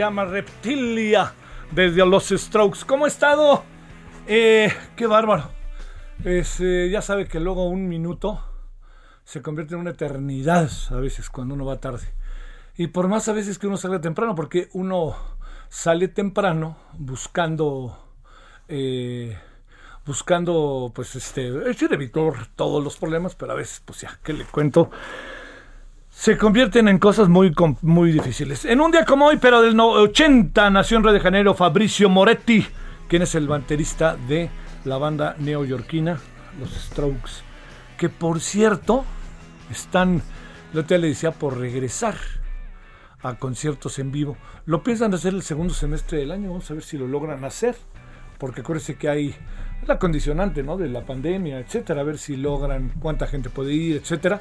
Llama Reptilia desde los Strokes. ¿Cómo ha estado? Eh, qué bárbaro. Eh, ya sabe que luego un minuto se convierte en una eternidad a veces cuando uno va tarde. Y por más a veces que uno salga temprano, porque uno sale temprano buscando, eh, buscando, pues, este, es evitar todos los problemas, pero a veces, pues ya, ¿qué le cuento? Se convierten en cosas muy, muy difíciles. En un día como hoy, pero del no- 80, nació en Río de Janeiro Fabricio Moretti, quien es el baterista de la banda neoyorquina, los Strokes, que por cierto, están, lo te le decía, por regresar a conciertos en vivo. Lo piensan hacer el segundo semestre del año, vamos a ver si lo logran hacer, porque acuérdense que hay la condicionante, ¿no? De la pandemia, etcétera, a ver si logran cuánta gente puede ir, etcétera.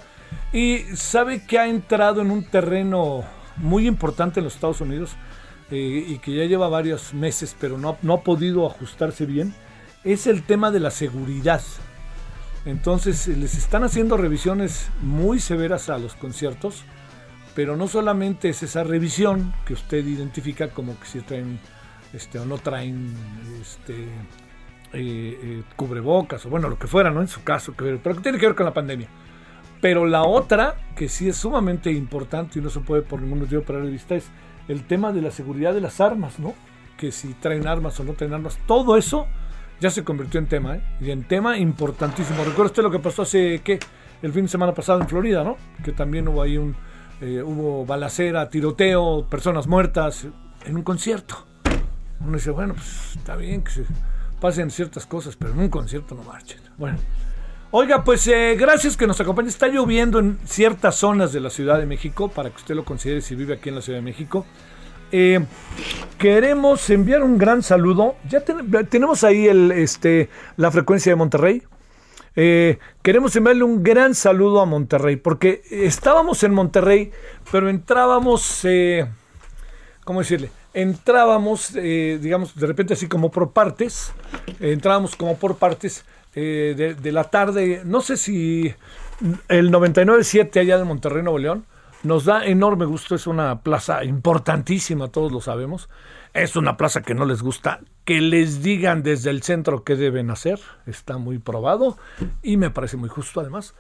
Y sabe que ha entrado en un terreno muy importante en los Estados Unidos eh, y que ya lleva varios meses, pero no, no ha podido ajustarse bien, es el tema de la seguridad. Entonces les están haciendo revisiones muy severas a los conciertos, pero no solamente es esa revisión que usted identifica como que si traen este, o no traen este, eh, eh, cubrebocas o bueno, lo que fuera, ¿no? En su caso, pero que tiene que ver con la pandemia. Pero la otra, que sí es sumamente importante y no se puede por ningún motivo perder de vista, es el tema de la seguridad de las armas, ¿no? Que si traen armas o no traen armas, todo eso ya se convirtió en tema, ¿eh? Y en tema importantísimo. Recuerda usted lo que pasó hace, ¿qué? El fin de semana pasado en Florida, ¿no? Que también hubo ahí un, eh, hubo balacera, tiroteo, personas muertas en un concierto. Uno dice, bueno, pues está bien que se pasen ciertas cosas, pero en un concierto no marchen. Bueno. Oiga, pues eh, gracias que nos acompañe. Está lloviendo en ciertas zonas de la Ciudad de México, para que usted lo considere si vive aquí en la Ciudad de México. Eh, queremos enviar un gran saludo. Ya ten- tenemos ahí el, este, la frecuencia de Monterrey. Eh, queremos enviarle un gran saludo a Monterrey, porque estábamos en Monterrey, pero entrábamos, ¿cómo decirle? Entrábamos, eh, digamos, de repente así como por partes, eh, entrábamos como por partes eh, de, de la tarde, no sé si el 99.7 allá de Monterrey, Nuevo León, nos da enorme gusto, es una plaza importantísima, todos lo sabemos, es una plaza que no les gusta, que les digan desde el centro qué deben hacer, está muy probado y me parece muy justo además.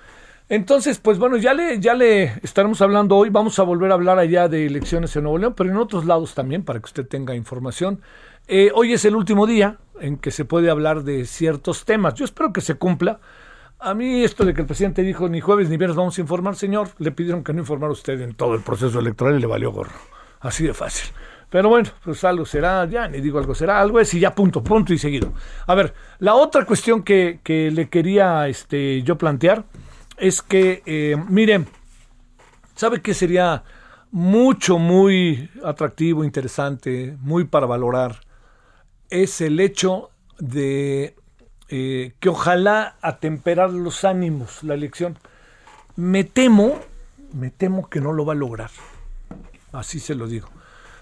Entonces, pues bueno, ya le, ya le estaremos hablando hoy. Vamos a volver a hablar allá de elecciones en Nuevo León, pero en otros lados también, para que usted tenga información. Eh, hoy es el último día en que se puede hablar de ciertos temas. Yo espero que se cumpla. A mí esto de que el presidente dijo ni jueves ni viernes vamos a informar, señor, le pidieron que no informara usted en todo el proceso electoral y le valió gorro. Así de fácil. Pero bueno, pues algo será, ya ni digo algo será, algo es y ya punto, punto y seguido. A ver, la otra cuestión que, que le quería este, yo plantear es que, eh, miren, ¿sabe qué sería mucho, muy atractivo, interesante, muy para valorar? Es el hecho de eh, que ojalá atemperar los ánimos la elección. Me temo, me temo que no lo va a lograr. Así se lo digo.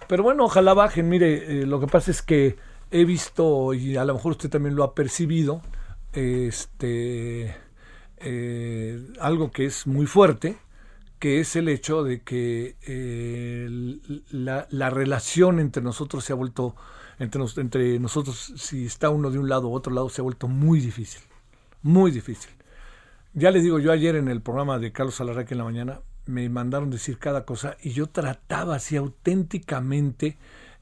Pero bueno, ojalá bajen. Mire, eh, lo que pasa es que he visto, y a lo mejor usted también lo ha percibido, este, eh, algo que es muy fuerte, que es el hecho de que eh, la, la relación entre nosotros se ha vuelto, entre, nos- entre nosotros, si está uno de un lado u otro lado, se ha vuelto muy difícil. Muy difícil. Ya le digo, yo ayer en el programa de Carlos Alarraque en la mañana me mandaron decir cada cosa y yo trataba así auténticamente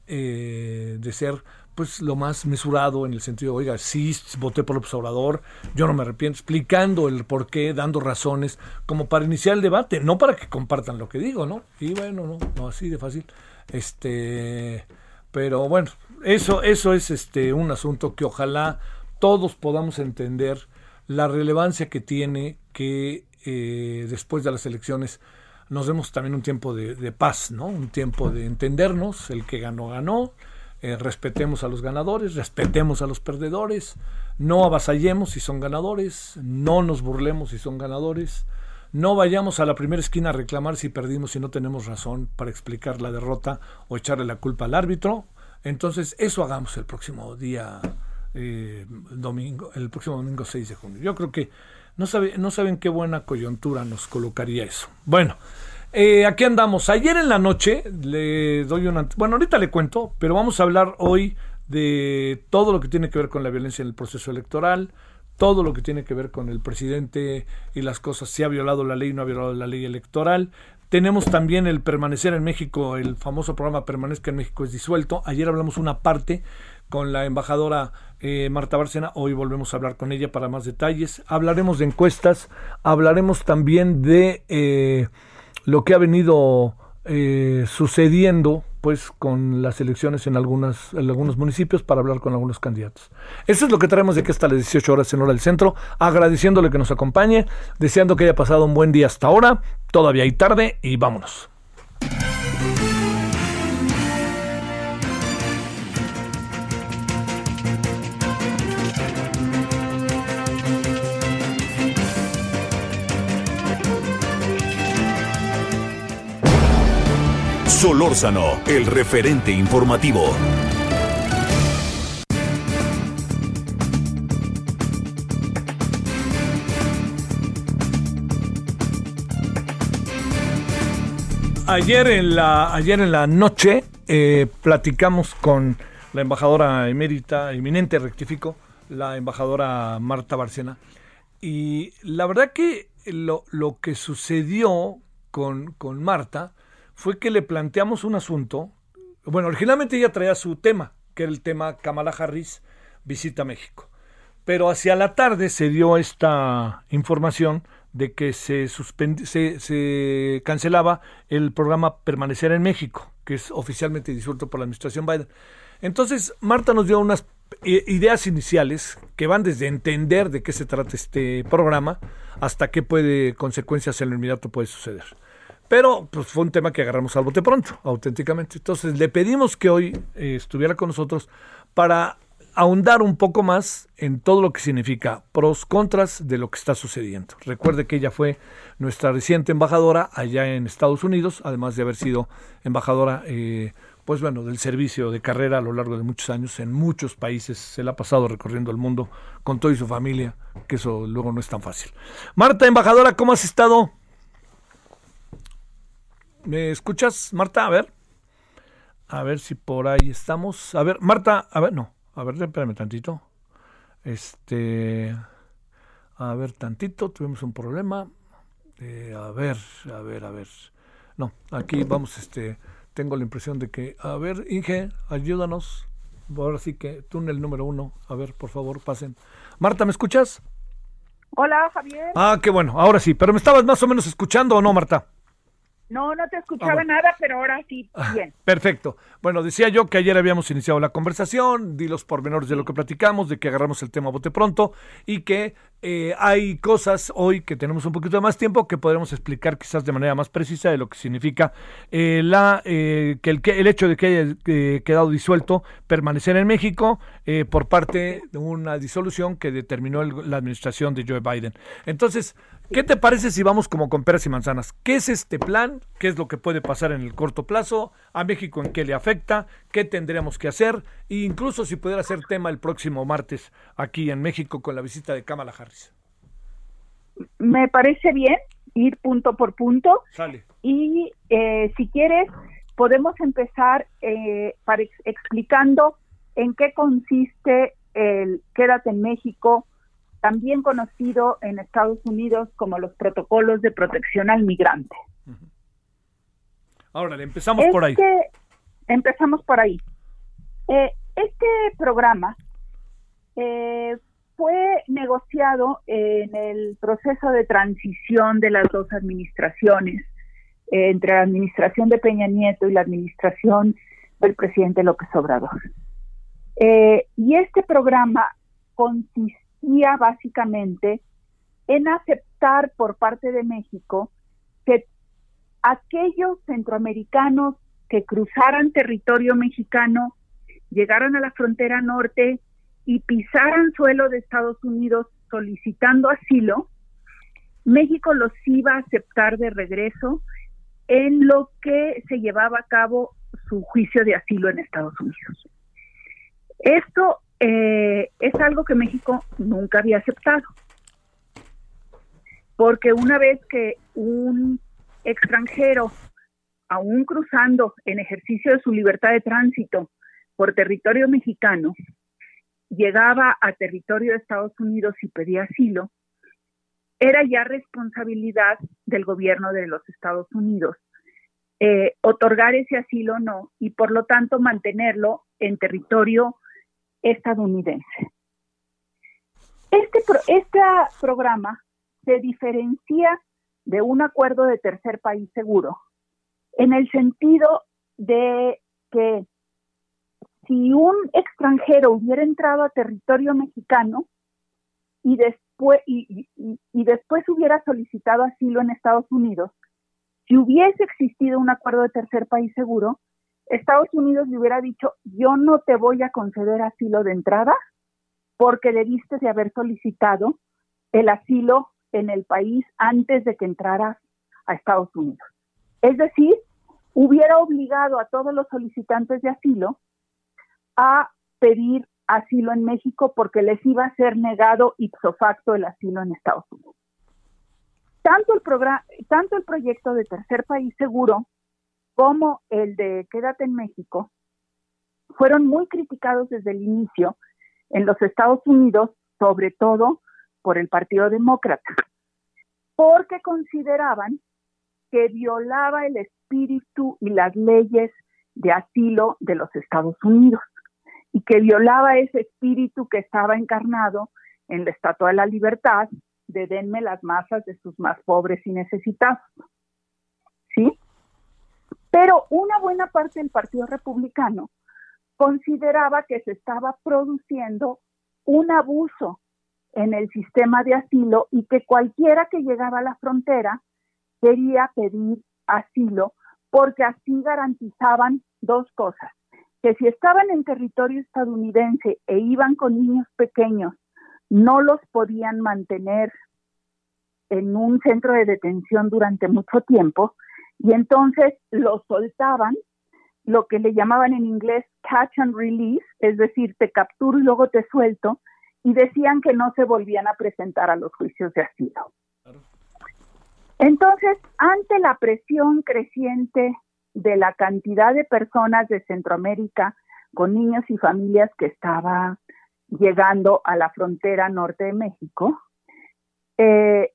eh, de ser pues lo más mesurado en el sentido, oiga, sí voté por el observador, yo no me arrepiento, explicando el por qué, dando razones, como para iniciar el debate, no para que compartan lo que digo, ¿no? Y bueno, no, no así de fácil. Este, pero bueno, eso, eso es este un asunto que ojalá todos podamos entender la relevancia que tiene que eh, después de las elecciones nos demos también un tiempo de, de paz, ¿no? Un tiempo de entendernos, el que ganó, ganó, eh, respetemos a los ganadores, respetemos a los perdedores, no avasallemos si son ganadores, no nos burlemos si son ganadores, no vayamos a la primera esquina a reclamar si perdimos y no tenemos razón para explicar la derrota o echarle la culpa al árbitro. Entonces, eso hagamos el próximo día eh, domingo, el próximo domingo 6 de junio. Yo creo que no, sabe, no saben qué buena coyuntura nos colocaría eso. Bueno, eh, aquí andamos. Ayer en la noche le doy una... Bueno, ahorita le cuento, pero vamos a hablar hoy de todo lo que tiene que ver con la violencia en el proceso electoral, todo lo que tiene que ver con el presidente y las cosas, si ha violado la ley, no ha violado la ley electoral. Tenemos también el permanecer en México, el famoso programa Permanezca en México es disuelto. Ayer hablamos una parte con la embajadora eh, Marta Bárcena, hoy volvemos a hablar con ella para más detalles. Hablaremos de encuestas, hablaremos también de eh, lo que ha venido eh, sucediendo pues con las elecciones en en algunos municipios para hablar con algunos candidatos. Eso es lo que traemos de que hasta las 18 horas en hora del centro, agradeciéndole que nos acompañe, deseando que haya pasado un buen día hasta ahora, todavía hay tarde y vámonos. Solórzano, el referente informativo. Ayer en la, ayer en la noche eh, platicamos con la embajadora emérita, eminente, rectifico, la embajadora Marta Barcena. Y la verdad que lo, lo que sucedió con, con Marta fue que le planteamos un asunto. Bueno, originalmente ella traía su tema, que era el tema Kamala Harris visita México. Pero hacia la tarde se dio esta información de que se, se, se, cancelaba el programa Permanecer en México, que es oficialmente disuelto por la administración Biden. Entonces, Marta nos dio unas ideas iniciales que van desde entender de qué se trata este programa hasta qué puede consecuencias en el inmediato puede suceder. Pero pues fue un tema que agarramos al bote pronto, auténticamente. Entonces le pedimos que hoy eh, estuviera con nosotros para ahondar un poco más en todo lo que significa pros, contras de lo que está sucediendo. Recuerde que ella fue nuestra reciente embajadora allá en Estados Unidos, además de haber sido embajadora, eh, pues bueno, del servicio de carrera a lo largo de muchos años en muchos países. Se la ha pasado recorriendo el mundo con todo y su familia, que eso luego no es tan fácil. Marta, embajadora, ¿cómo has estado? ¿Me escuchas, Marta? A ver. A ver si por ahí estamos. A ver, Marta, a ver, no. A ver, espérame tantito. Este. A ver, tantito, tuvimos un problema. Eh, a ver, a ver, a ver. No, aquí vamos, este. Tengo la impresión de que. A ver, Inge, ayúdanos. Ahora sí que túnel número uno. A ver, por favor, pasen. Marta, ¿me escuchas? Hola, Javier. Ah, qué bueno, ahora sí. Pero me estabas más o menos escuchando o no, Marta? No, no te escuchaba nada, pero ahora sí, bien. Perfecto. Bueno, decía yo que ayer habíamos iniciado la conversación, di los pormenores de lo que platicamos, de que agarramos el tema a bote pronto y que eh, hay cosas hoy que tenemos un poquito de más tiempo que podremos explicar quizás de manera más precisa de lo que significa eh, la eh, que, el, hecho de que haya quedado disuelto permanecer en México por parte de una disolución que determinó la administración de Joe Biden. Entonces, ¿Qué te parece si vamos como con peras y manzanas? ¿Qué es este plan? ¿Qué es lo que puede pasar en el corto plazo? ¿A México en qué le afecta? ¿Qué tendríamos que hacer? E incluso si pudiera ser tema el próximo martes aquí en México con la visita de Kamala Harris. Me parece bien ir punto por punto. Sale. Y eh, si quieres, podemos empezar eh, para explicando en qué consiste el Quédate en México también conocido en Estados Unidos como los protocolos de protección al migrante. Ahora, empezamos por ahí. Este, empezamos por ahí. Eh, este programa eh, fue negociado en el proceso de transición de las dos administraciones, eh, entre la administración de Peña Nieto y la administración del presidente López Obrador. y este programa consiste básicamente en aceptar por parte de México que aquellos centroamericanos que cruzaran territorio mexicano, llegaran a la frontera norte y pisaran suelo de Estados Unidos solicitando asilo, México los iba a aceptar de regreso en lo que se llevaba a cabo su juicio de asilo en Estados Unidos. Esto eh, es algo que México nunca había aceptado. Porque una vez que un extranjero, aún cruzando en ejercicio de su libertad de tránsito por territorio mexicano, llegaba a territorio de Estados Unidos y pedía asilo, era ya responsabilidad del gobierno de los Estados Unidos eh, otorgar ese asilo o no y por lo tanto mantenerlo en territorio estadounidense. Este, este programa se diferencia de un acuerdo de tercer país seguro en el sentido de que si un extranjero hubiera entrado a territorio mexicano y después, y, después hubiera solicitado asilo en Estados Unidos, si hubiese existido un acuerdo de tercer país seguro, Estados Unidos le hubiera dicho, yo no te voy a conceder asilo de entrada porque debiste de haber solicitado el asilo en el país antes de que entraras a Estados Unidos. Es decir, hubiera obligado a todos los solicitantes de asilo a pedir asilo en México porque les iba a ser negado ipso facto el asilo en Estados Unidos. Tanto el, programa, tanto el proyecto de tercer país seguro como el de Quédate en México fueron muy criticados desde el inicio en los Estados Unidos, sobre todo por el Partido Demócrata, porque consideraban que violaba el espíritu y las leyes de asilo de los Estados Unidos y que violaba ese espíritu que estaba encarnado en la Estatua de la Libertad de denme las masas de sus más pobres y necesitados. ¿Sí? Pero una buena parte del Partido Republicano consideraba que se estaba produciendo un abuso en el sistema de asilo y que cualquiera que llegaba a la frontera quería pedir asilo porque así garantizaban dos cosas, que si estaban en territorio estadounidense e iban con niños pequeños no los podían mantener en un centro de detención durante mucho tiempo y entonces los soltaban, lo que le llamaban en inglés catch and release, es decir, te capturo y luego te suelto, y decían que no se volvían a presentar a los juicios de asilo. Entonces, ante la presión creciente de la cantidad de personas de Centroamérica con niños y familias que estaban llegando a la frontera norte de México, eh,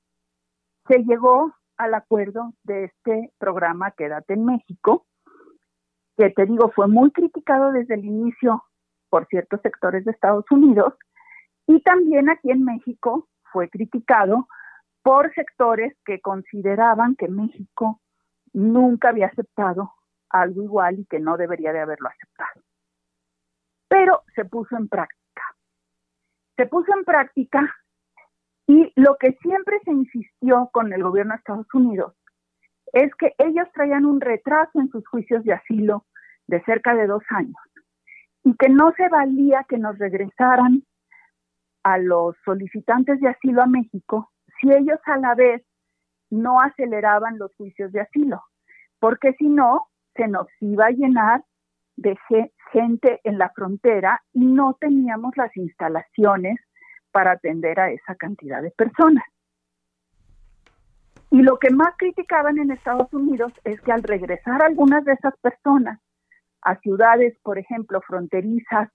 se llegó al acuerdo de este programa Quédate en México, que te digo fue muy criticado desde el inicio por ciertos sectores de Estados Unidos y también aquí en México fue criticado por sectores que consideraban que México nunca había aceptado algo igual y que no debería de haberlo aceptado. Pero se puso en práctica. Se puso en práctica y lo que siempre se insistió con el gobierno de Estados Unidos es que ellos traían un retraso en sus juicios de asilo de cerca de dos años y que no se valía que nos regresaran a los solicitantes de asilo a México si ellos a la vez no aceleraban los juicios de asilo, porque si no, se nos iba a llenar de gente en la frontera y no teníamos las instalaciones para atender a esa cantidad de personas. Y lo que más criticaban en Estados Unidos es que al regresar algunas de esas personas a ciudades, por ejemplo, fronterizas,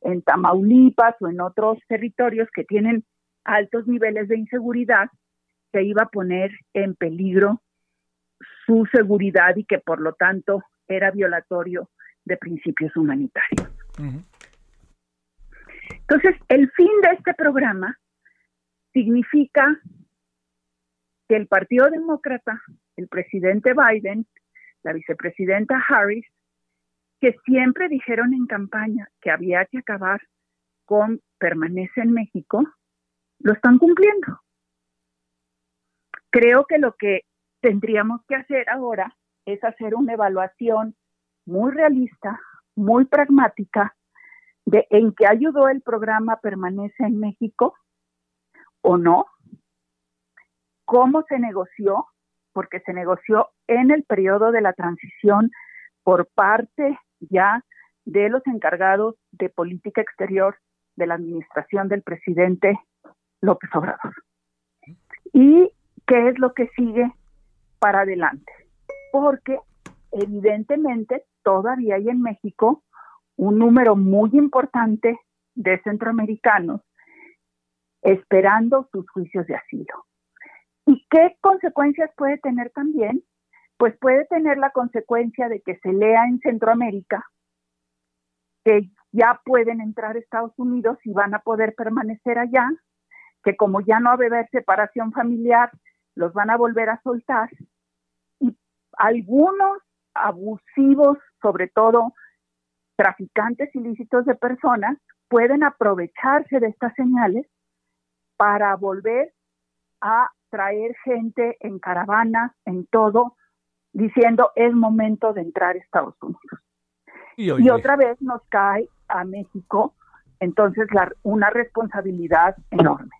en Tamaulipas o en otros territorios que tienen altos niveles de inseguridad, se iba a poner en peligro su seguridad y que por lo tanto era violatorio de principios humanitarios. Entonces, el fin de este programa significa que el Partido Demócrata, el presidente Biden, la vicepresidenta Harris, que siempre dijeron en campaña que había que acabar con permanece en México, lo están cumpliendo. Creo que lo que tendríamos que hacer ahora es hacer una evaluación muy realista, muy pragmática de en qué ayudó el programa Permanece en México o no, cómo se negoció, porque se negoció en el periodo de la transición por parte ya de los encargados de política exterior de la administración del presidente López Obrador. ¿Y qué es lo que sigue para adelante? Porque evidentemente todavía hay en México un número muy importante de centroamericanos esperando sus juicios de asilo. ¿Y qué consecuencias puede tener también? Pues puede tener la consecuencia de que se lea en Centroamérica que ya pueden entrar a Estados Unidos y van a poder permanecer allá, que como ya no va a haber separación familiar, los van a volver a soltar. Y algunos abusivos, sobre todo traficantes ilícitos de personas, pueden aprovecharse de estas señales para volver a traer gente en caravanas, en todo, diciendo es momento de entrar a Estados Unidos. Y, otra vez nos cae a México entonces la, una responsabilidad enorme.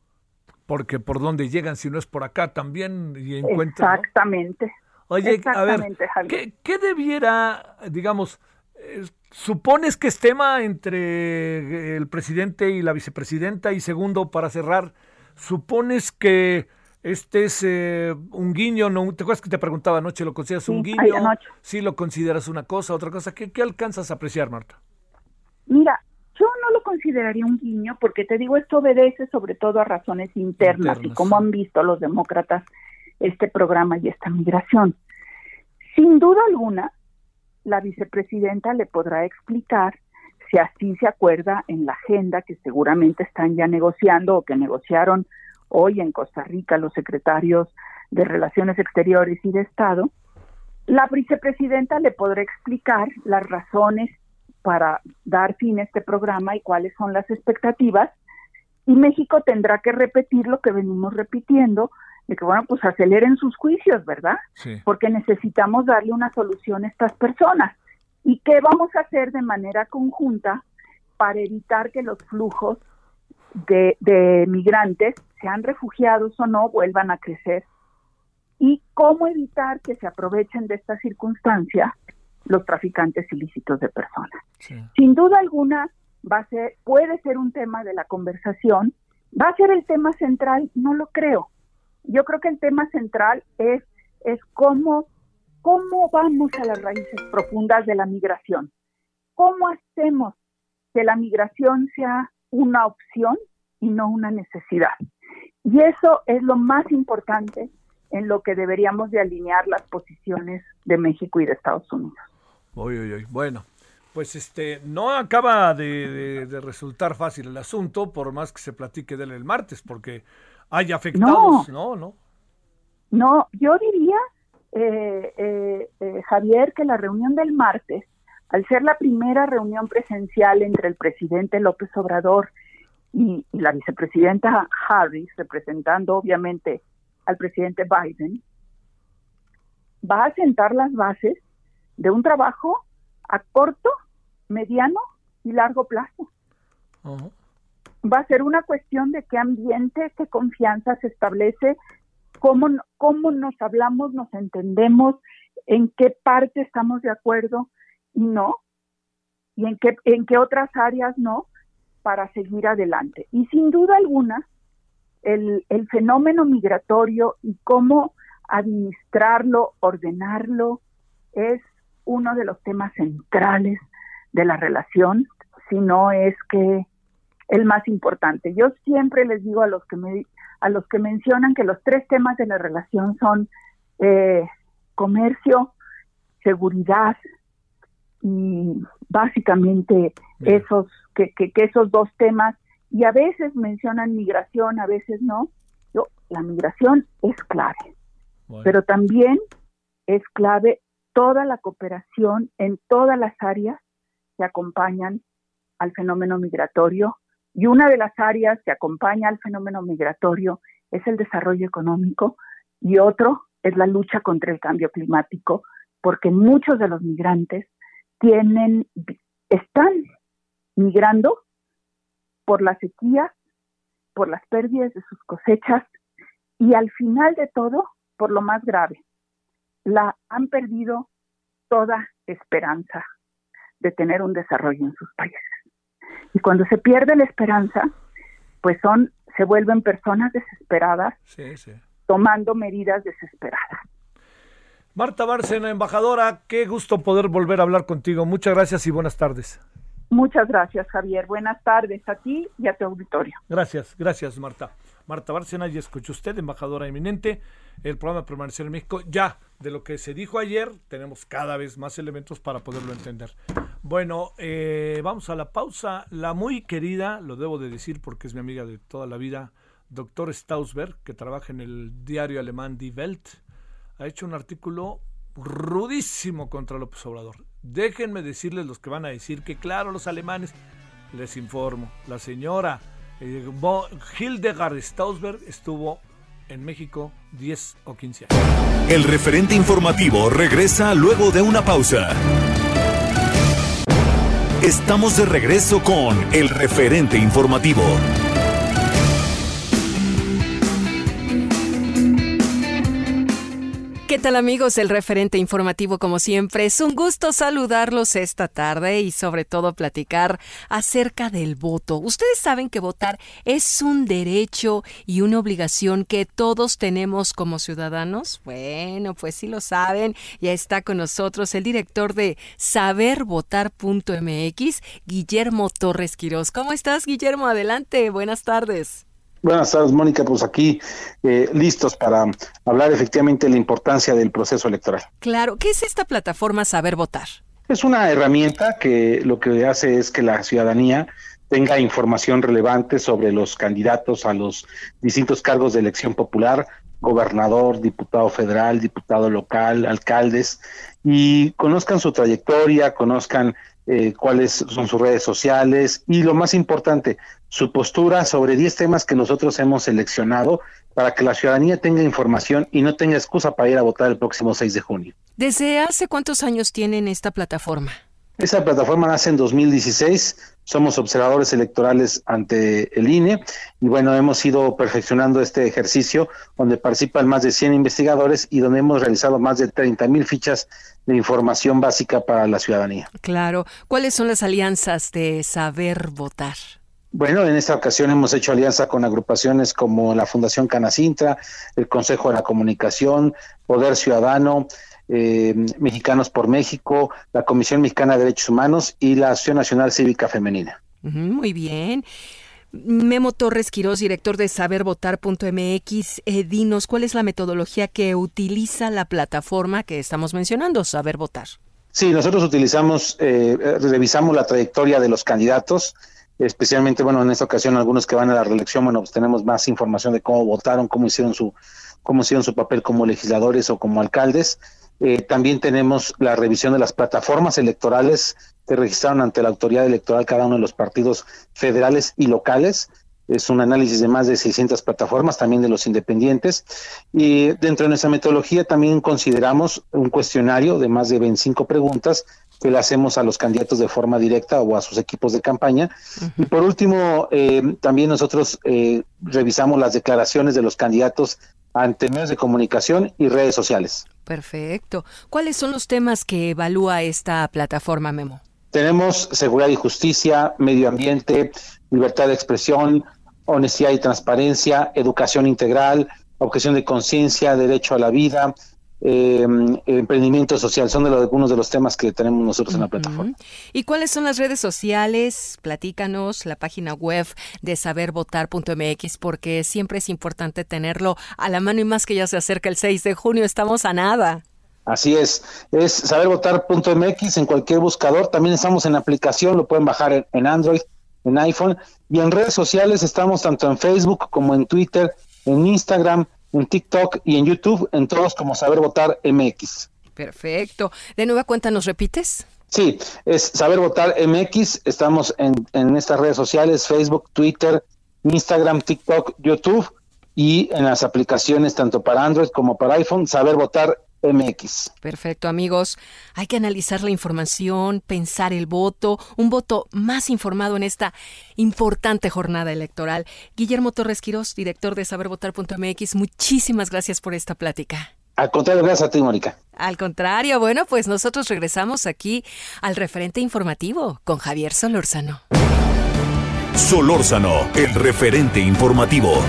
Porque por dónde llegan si no es por acá también y encuentran. Exactamente. Oye, a ver, ¿qué, debiera, digamos, eh, supones que es tema entre el presidente y la vicepresidenta? Y segundo, para cerrar, ¿supones que este es eh, un guiño, ¿no? ¿te acuerdas que te preguntaba anoche, ¿lo consideras un guiño? Sí, lo consideras una cosa, otra cosa. ¿Qué, alcanzas a apreciar, Marta? Mira, yo no lo consideraría un guiño porque te digo, esto obedece sobre todo a razones internas, y como han visto los demócratas este programa y esta migración. Sin duda alguna, la vicepresidenta le podrá explicar si así se acuerda en la agenda que seguramente están ya negociando o que negociaron hoy en Costa Rica los secretarios de Relaciones Exteriores y de Estado, la vicepresidenta le podrá explicar las razones para dar fin a este programa y cuáles son las expectativas, y México tendrá que repetir lo que venimos repitiendo, de que, bueno, pues aceleren sus juicios, ¿verdad? Porque necesitamos darle una solución a estas personas. ¿Y qué vamos a hacer de manera conjunta para evitar que los flujos de, migrantes, sean refugiados o no, vuelvan a crecer. Y cómo evitar que se aprovechen de esta circunstancia los traficantes ilícitos de personas. Sin duda alguna, va a ser, puede ser un tema de la conversación. ¿Va a ser el tema central? No lo creo. Yo creo que el tema central es, es cómo, cómo vamos a las raíces profundas de la migración. ¿Cómo hacemos que la migración sea una opción y no una necesidad. Y eso es lo más importante en lo que deberíamos de alinear las posiciones de México y de Estados Unidos. Bueno, pues este no acaba de, resultar fácil el asunto, por más que se platique de él el martes, porque hay afectados, ¿no? No, no, yo diría, eh, eh, eh, Javier, que la reunión del martes al ser la primera reunión presencial entre el presidente López Obrador y, la vicepresidenta Harris, representando obviamente al presidente Biden, va a sentar las bases de un trabajo a corto, mediano y largo plazo. Va a ser una cuestión de qué ambiente, qué confianza se establece, cómo, cómo nos hablamos, nos entendemos, en qué parte estamos de acuerdo, y no, y en qué, en qué otras áreas no, para seguir adelante. Y sin duda alguna, el, el fenómeno migratorio y cómo administrarlo, ordenarlo, es uno de los temas centrales de la relación, si no es que el más importante. Yo siempre les digo a los que me a los que mencionan que los tres temas de la relación son eh, comercio, seguridad y básicamente esos que, que, esos dos temas y a veces mencionan migración, a veces no. Yo, la migración es clave, pero también es clave toda la cooperación en todas las áreas que acompañan al fenómeno migratorio. Y una de las áreas que acompaña al fenómeno migratorio es el desarrollo económico y otro es la lucha contra el cambio climático, porque muchos de los migrantes tienen, están migrando por la sequía, por las pérdidas de sus cosechas y al final de todo, por lo más grave, la han perdido toda esperanza de tener un desarrollo en sus países. Y cuando se pierde la esperanza, pues son se vuelven personas desesperadas, tomando medidas desesperadas. Marta Bárcena, embajadora, qué gusto poder volver a hablar contigo. Muchas gracias y buenas tardes. Muchas gracias, Javier. Buenas tardes a ti y a tu auditorio. Gracias, gracias, Marta. Marta Bárcena, ya escuchó usted, embajadora eminente, el programa Permanecer en México. Ya, de lo que se dijo ayer, tenemos cada vez más elementos para poderlo entender. Bueno, eh, vamos a la pausa. La muy querida, lo debo de decir porque es mi amiga de toda la vida, doctor Stausberg, que trabaja en el diario alemán Die Welt, ha hecho un artículo rudísimo contra López Obrador. Déjenme decirles los que van a decir que, claro, los alemanes, les informo, la señora eh, Hildegard Stausberg estuvo en México 10 o 15 años. El referente informativo regresa luego de una pausa. Estamos de regreso con el referente informativo. ¿Qué tal amigos? El referente informativo como siempre. Es un gusto saludarlos esta tarde y sobre todo platicar acerca del voto. Ustedes saben que votar es un derecho y una obligación que todos tenemos como ciudadanos. Bueno, pues sí lo saben. Ya está con nosotros el director de sabervotar.mx, Guillermo Torres Quirós. ¿Cómo estás, Guillermo? Adelante. Buenas tardes. Buenas tardes, Mónica. Pues aquí eh, listos para hablar efectivamente de la importancia del proceso electoral. Claro, ¿qué es esta plataforma Saber Votar? Es una herramienta que lo que hace es que la ciudadanía tenga información relevante sobre los candidatos a los distintos cargos de elección popular, gobernador, diputado federal, diputado local, alcaldes, y conozcan su trayectoria, conozcan eh, cuáles son sus redes sociales y lo más importante, su postura sobre 10 temas que nosotros hemos seleccionado para que la ciudadanía tenga información y no tenga excusa para ir a votar el próximo 6 de junio. ¿Desde hace cuántos años tienen esta plataforma? Esa plataforma nace en 2016, somos observadores electorales ante el INE y bueno, hemos ido perfeccionando este ejercicio donde participan más de 100 investigadores y donde hemos realizado más de 30 mil fichas de información básica para la ciudadanía. Claro. ¿Cuáles son las alianzas de Saber Votar? Bueno, en esta ocasión hemos hecho alianza con agrupaciones como la Fundación Canacintra, el Consejo de la Comunicación, Poder Ciudadano, eh, Mexicanos por México, la Comisión Mexicana de Derechos Humanos y la Asociación Nacional Cívica Femenina. Muy bien. Memo Torres Quirós, director de sabervotar.mx, eh, dinos cuál es la metodología que utiliza la plataforma que estamos mencionando, Saber Votar. Sí, nosotros utilizamos, eh, revisamos la trayectoria de los candidatos, especialmente, bueno, en esta ocasión algunos que van a la reelección, bueno, pues tenemos más información de cómo votaron, cómo hicieron su, cómo hicieron su papel como legisladores o como alcaldes. Eh, también tenemos la revisión de las plataformas electorales que registraron ante la autoridad electoral cada uno de los partidos federales y locales. Es un análisis de más de 600 plataformas, también de los independientes. Y dentro de nuestra metodología también consideramos un cuestionario de más de 25 preguntas que le hacemos a los candidatos de forma directa o a sus equipos de campaña. Y por último, eh, también nosotros eh, revisamos las declaraciones de los candidatos ante medios de comunicación y redes sociales. Perfecto. ¿Cuáles son los temas que evalúa esta plataforma, Memo? Tenemos seguridad y justicia, medio ambiente, libertad de expresión, honestidad y transparencia, educación integral, objeción de conciencia, derecho a la vida, eh, emprendimiento social. Son de los, algunos de los temas que tenemos nosotros en la plataforma. ¿Y cuáles son las redes sociales? Platícanos la página web de sabervotar.mx porque siempre es importante tenerlo a la mano y más que ya se acerca el 6 de junio, estamos a nada. Así es, es sabervotar.mx en cualquier buscador. También estamos en aplicación, lo pueden bajar en, en Android, en iPhone. Y en redes sociales estamos tanto en Facebook como en Twitter, en Instagram, en TikTok y en YouTube, en todos como Saber Votar MX. Perfecto. De nueva cuenta, ¿nos repites? Sí, es Saber Votar MX. Estamos en, en estas redes sociales, Facebook, Twitter, Instagram, TikTok, YouTube y en las aplicaciones tanto para Android como para iPhone, Saber Votar MX. Perfecto, amigos. Hay que analizar la información, pensar el voto, un voto más informado en esta importante jornada electoral. Guillermo Torres Quirós, director de sabervotar.mx, muchísimas gracias por esta plática. Al contrario, gracias a ti, Mónica. Al contrario, bueno, pues nosotros regresamos aquí al referente informativo con Javier Solórzano. Solórzano, el referente informativo.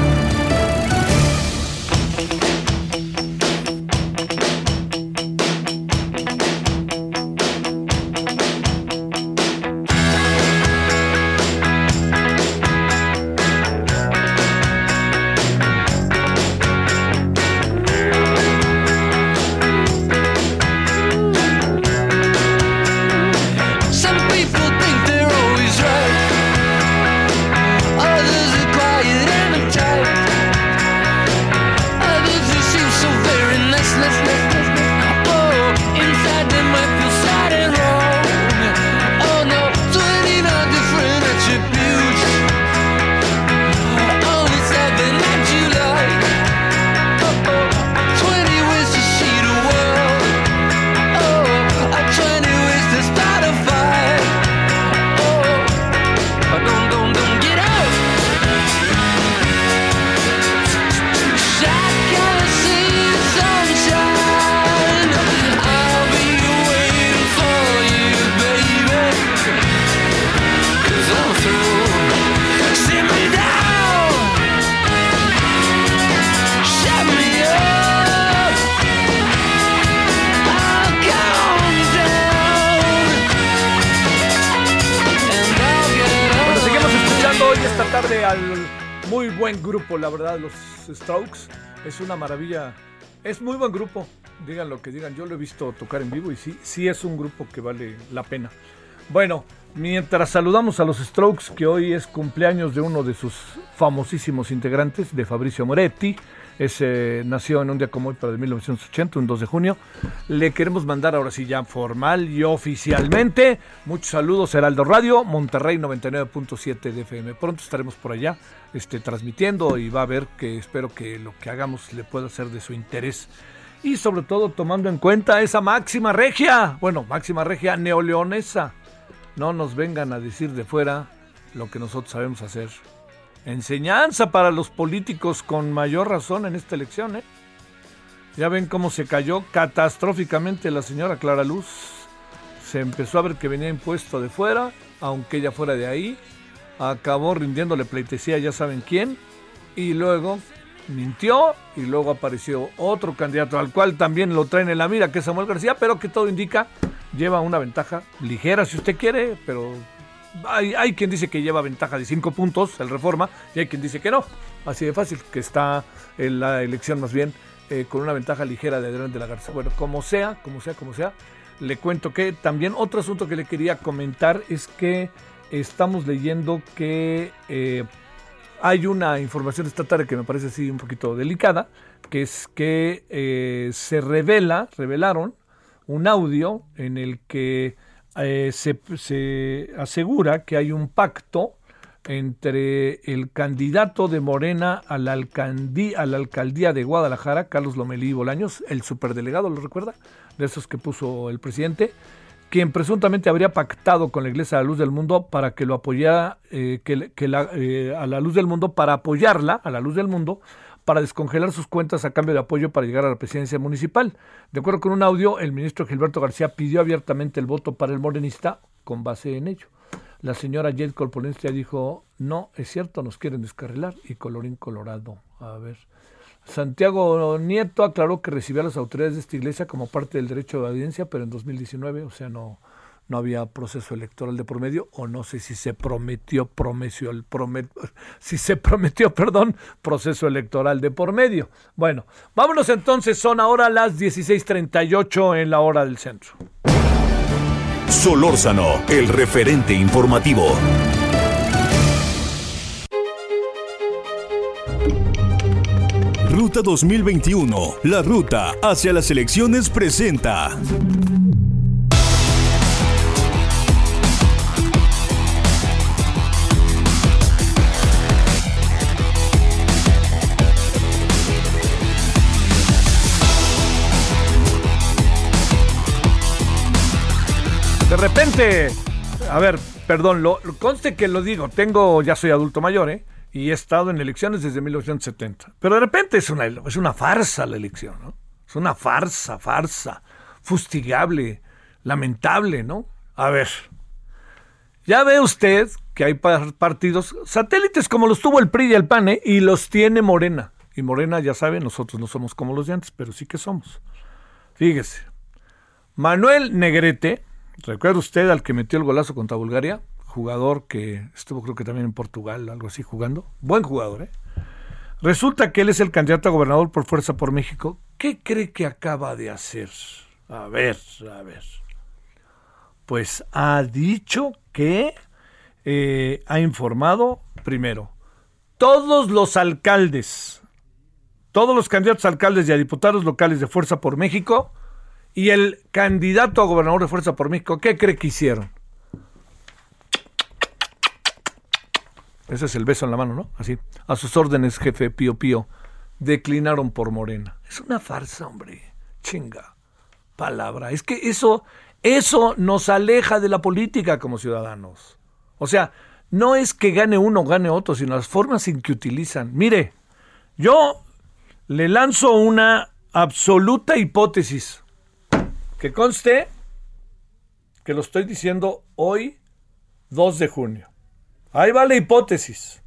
Strokes. Es una maravilla. Es muy buen grupo. Digan lo que digan. Yo lo he visto tocar en vivo y sí, sí es un grupo que vale la pena. Bueno, mientras saludamos a los Strokes, que hoy es cumpleaños de uno de sus famosísimos integrantes, de Fabricio Moretti. Ese nació en un día como hoy, pero de 1980, un 2 de junio. Le queremos mandar ahora sí ya formal y oficialmente muchos saludos Heraldo Radio, Monterrey 99.7 de FM. Pronto estaremos por allá este, transmitiendo y va a ver que espero que lo que hagamos le pueda ser de su interés. Y sobre todo tomando en cuenta esa máxima regia, bueno, máxima regia neoleonesa. No nos vengan a decir de fuera lo que nosotros sabemos hacer. Enseñanza para los políticos con mayor razón en esta elección. ¿eh? Ya ven cómo se cayó catastróficamente la señora Clara Luz. Se empezó a ver que venía impuesto de fuera, aunque ella fuera de ahí. Acabó rindiéndole pleitesía, ya saben quién. Y luego mintió y luego apareció otro candidato al cual también lo traen en la mira, que es Samuel García, pero que todo indica lleva una ventaja ligera si usted quiere, pero hay, quien dice que lleva ventaja de 5 puntos el Reforma y hay quien dice que no. Así de fácil, que está en la elección más bien eh, con una ventaja ligera de delante de la Garza. Bueno, como sea, como sea, como sea, le cuento que también otro asunto que le quería comentar es que estamos leyendo que eh, hay una información esta tarde que me parece así un poquito delicada, que es que eh, se revela, revelaron un audio en el que eh, se, asegura que hay un pacto entre el candidato de Morena a la, a la alcaldía de Guadalajara, Carlos Lomelí Bolaños, el superdelegado, ¿lo recuerda? De esos que puso el presidente, quien presuntamente habría pactado con la Iglesia a la Luz del Mundo para que lo apoyara, eh, que, eh, a la Luz del Mundo, para apoyarla, a la Luz del Mundo, para descongelar sus cuentas a cambio de apoyo para llegar a la presidencia municipal. De acuerdo con un audio, el ministro Gilberto García pidió abiertamente el voto para el morenista con base en ello. La señora Jade Corpolencia dijo, no, es cierto, nos quieren descarrilar y colorín colorado. A ver. Santiago Nieto aclaró que recibió a las autoridades de esta iglesia como parte del derecho de audiencia, pero en 2019, o sea, no, no había proceso electoral de por medio o no sé si se prometió prometió el promet, si se prometió perdón proceso electoral de por medio. Bueno vámonos entonces son ahora las 16:38 en la hora del centro. Solórzano el referente informativo Ruta 2021 la ruta hacia las elecciones presenta De repente, a ver, perdón, lo, conste que lo digo, tengo, ya soy adulto mayor, ¿eh? Y he estado en elecciones desde 1970. Pero de repente es una, es una farsa la elección, ¿no? Es una farsa, farsa, fustigable, lamentable, ¿no? A ver, ya ve usted que hay partidos satélites como los tuvo el PRI y el PAN, ¿eh? y los tiene Morena. Y Morena, ya sabe, nosotros no somos como los de antes, pero sí que somos. Fíjese, Manuel Negrete, ¿Recuerda usted al que metió el golazo contra Bulgaria? Jugador que estuvo creo que también en Portugal, algo así jugando. Buen jugador, ¿eh? Resulta que él es el candidato a gobernador por Fuerza por México. ¿Qué cree que acaba de hacer? A ver, a ver. Pues ha dicho que eh, ha informado, primero, todos los alcaldes, todos los candidatos a alcaldes y a diputados locales de Fuerza por México y el candidato a gobernador de Fuerza por México, ¿qué cree que hicieron? Ese es el beso en la mano, ¿no? Así. A sus órdenes, jefe Pío Pío. Declinaron por Morena. Es una farsa, hombre. Chinga. Palabra. Es que eso, eso nos aleja de la política como ciudadanos. O sea, no es que gane uno o gane otro, sino las formas en que utilizan. Mire, yo le lanzo una absoluta hipótesis. Que conste que lo estoy diciendo hoy, 2 de junio. Ahí va la hipótesis.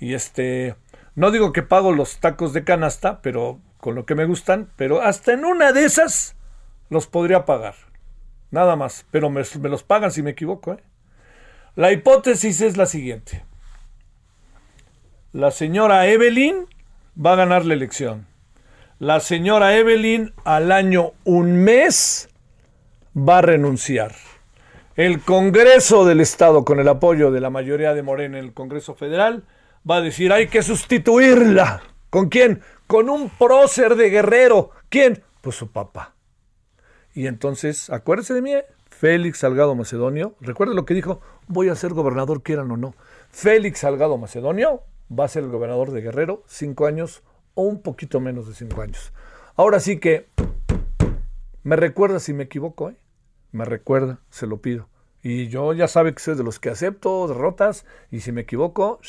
Y este, no digo que pago los tacos de canasta, pero con lo que me gustan, pero hasta en una de esas los podría pagar. Nada más, pero me, los pagan si me equivoco. ¿eh? La hipótesis es la siguiente. la señora Evelyn va a ganar la elección. La señora Evelyn al año un mes va a renunciar. El Congreso del Estado, con el apoyo de la mayoría de Morena en el Congreso Federal, va a decir hay que sustituirla. ¿Con quién? Con un prócer de guerrero. ¿Quién? Pues su papá. Y entonces, acuérdese de mí, ¿eh? Félix Salgado Macedonio, recuerde lo que dijo, voy a ser gobernador, quieran o no. Félix Salgado Macedonio va a ser el gobernador de Guerrero, cinco años o un poquito menos de cinco años. Ahora sí que, me recuerda si me equivoco, ¿eh? Me recuerda, se lo pido. Y yo ya sabe que soy de los que acepto derrotas y si me equivoco,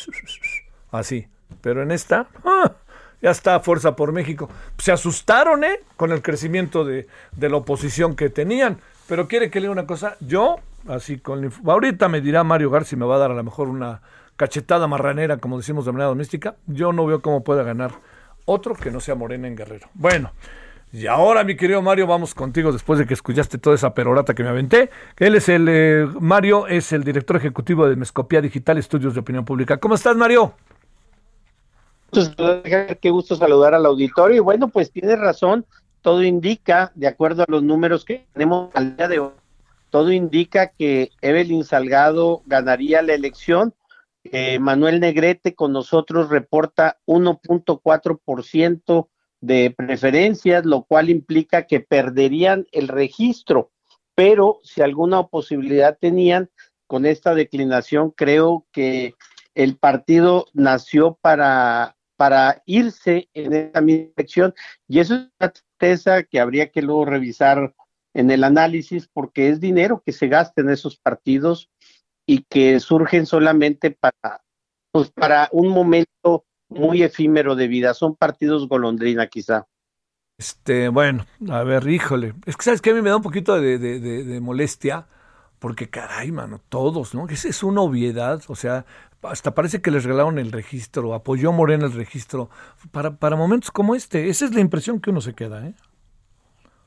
así. Pero en esta, ¡ah! ya está Fuerza por México. Se asustaron, ¿eh? Con el crecimiento de, de la oposición que tenían. Pero quiere que le diga una cosa, yo, así con... Ahorita me dirá Mario García, me va a dar a lo mejor una cachetada marranera, como decimos de manera doméstica. Yo no veo cómo pueda ganar otro que no sea Morena en Guerrero. Bueno, y ahora, mi querido Mario, vamos contigo después de que escuchaste toda esa perorata que me aventé. Él es el, eh, Mario es el director ejecutivo de Mescopía Digital Estudios de Opinión Pública. ¿Cómo estás, Mario? Qué gusto saludar al auditorio. Y bueno, pues tiene razón, todo indica, de acuerdo a los números que tenemos al día de hoy, todo indica que Evelyn Salgado ganaría la elección. Eh, Manuel Negrete con nosotros reporta 1.4% de preferencias, lo cual implica que perderían el registro. Pero si alguna posibilidad tenían con esta declinación, creo que el partido nació para, para irse en esta misma elección y eso es una tristeza que habría que luego revisar en el análisis porque es dinero que se gasta en esos partidos y que surgen solamente para, pues, para un momento muy efímero de vida. Son partidos golondrina quizá. Este, bueno, a ver, híjole. Es que sabes que a mí me da un poquito de, de- de- de molestia, porque caray, mano, todos, ¿no? Esa es una obviedad, o sea, hasta parece que les regalaron el registro, apoyó Morena el registro, para, para momentos como este. Esa es la impresión que uno se queda, ¿eh?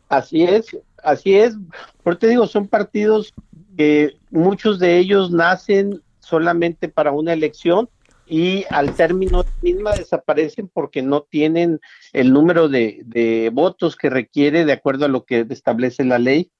Así es, así es. Por te digo, son partidos que muchos de ellos nacen solamente para una elección y al término misma desaparecen porque no tienen el número de, de votos que requiere de acuerdo a lo que establece la ley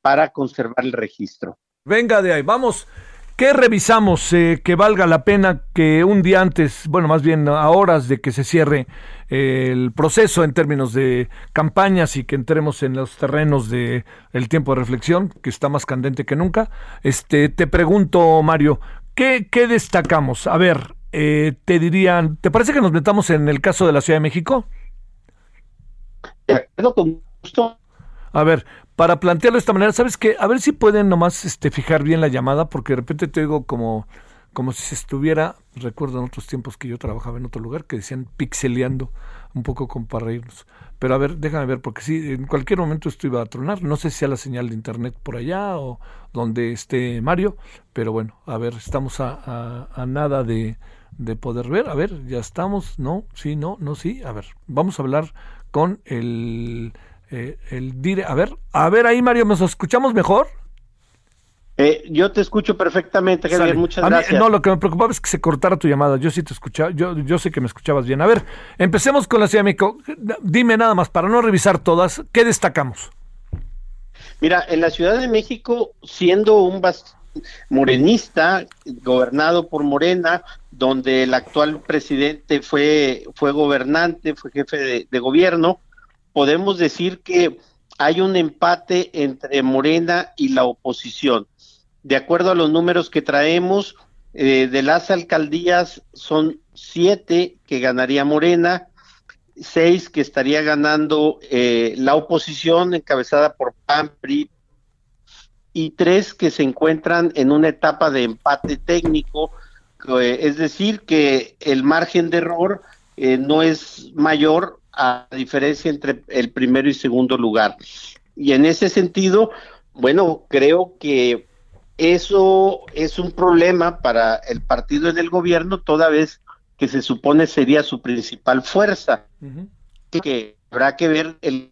para conservar el registro. Venga de ahí, vamos. ¿Qué revisamos eh, que valga la pena que un día antes, bueno, más bien a horas de que se cierre eh, el proceso en términos de campañas y que entremos en los terrenos de el tiempo de reflexión, que está más candente que nunca? Este, te pregunto, Mario, ¿qué, qué destacamos? A ver, eh, te dirían, ¿te parece que nos metamos en el caso de la Ciudad de México? Con gusto. A ver, para plantearlo de esta manera, ¿sabes qué? A ver si pueden nomás este, fijar bien la llamada, porque de repente te oigo como, como si se estuviera, recuerdo en otros tiempos que yo trabajaba en otro lugar, que decían pixeleando, un poco como para reírnos. Pero a ver, déjame ver, porque sí, en cualquier momento esto iba a tronar. No sé si sea la señal de internet por allá o donde esté Mario, pero bueno, a ver, estamos a, a- a nada de, de poder ver. A ver, ya estamos, ¿no? Sí, no, no, sí. A ver, vamos a hablar con el, eh, el dire. A ver, a ver ahí, Mario, ¿nos escuchamos mejor? Eh, yo te escucho perfectamente, Javier. Muchas mí- gracias. no, lo que me preocupaba es que se cortara tu llamada. Yo sí te escuchaba, yo, yo sé que me escuchabas bien. A ver, empecemos con la Ciudad de México. Dime nada más, para no revisar todas, ¿qué destacamos? Mira, en la Ciudad de México, siendo un morenista, gobernado por Morena, donde el actual presidente fue, fue gobernante, fue jefe de, gobierno, podemos decir que hay un empate entre Morena y la oposición. De acuerdo a los números que traemos, eh, de las alcaldías son siete que ganaría Morena, seis que estaría ganando eh, la oposición encabezada por PAN, PRI, y tres que se encuentran en una etapa de empate técnico, es decir, que el margen de error eh, no es mayor a diferencia entre el primero y segundo lugar. Y en ese sentido, bueno, creo que eso es un problema para el partido en el gobierno, toda vez que se supone sería su principal fuerza que habrá que ver el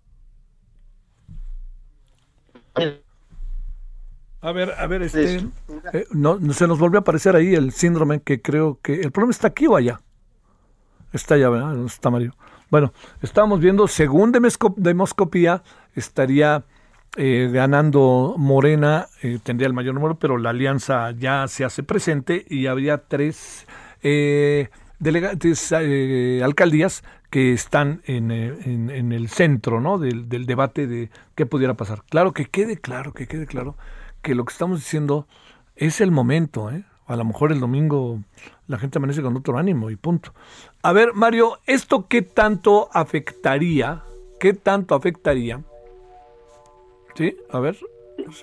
A ver, a ver, este. eh, no, no, se nos volvió a aparecer ahí el síndrome que creo que. ¿El problema está aquí o allá? Está ya, ¿verdad? ¿Dónde está Mario? Bueno, estábamos viendo, según demosco- demoscopía, estaría eh, ganando Morena, eh, tendría el mayor número, pero la alianza ya se hace presente y habría tres eh, delega- tres, eh, alcaldías que están en, en- en el centro ¿no? del, del debate de qué pudiera pasar. Claro, que quede claro, que quede claro que lo que estamos diciendo es el momento, ¿eh? A lo mejor el domingo la gente amanece con otro ánimo y punto. A ver, Mario, ¿esto qué tanto afectaría? ¿Qué tanto afectaría? Sí, a ver.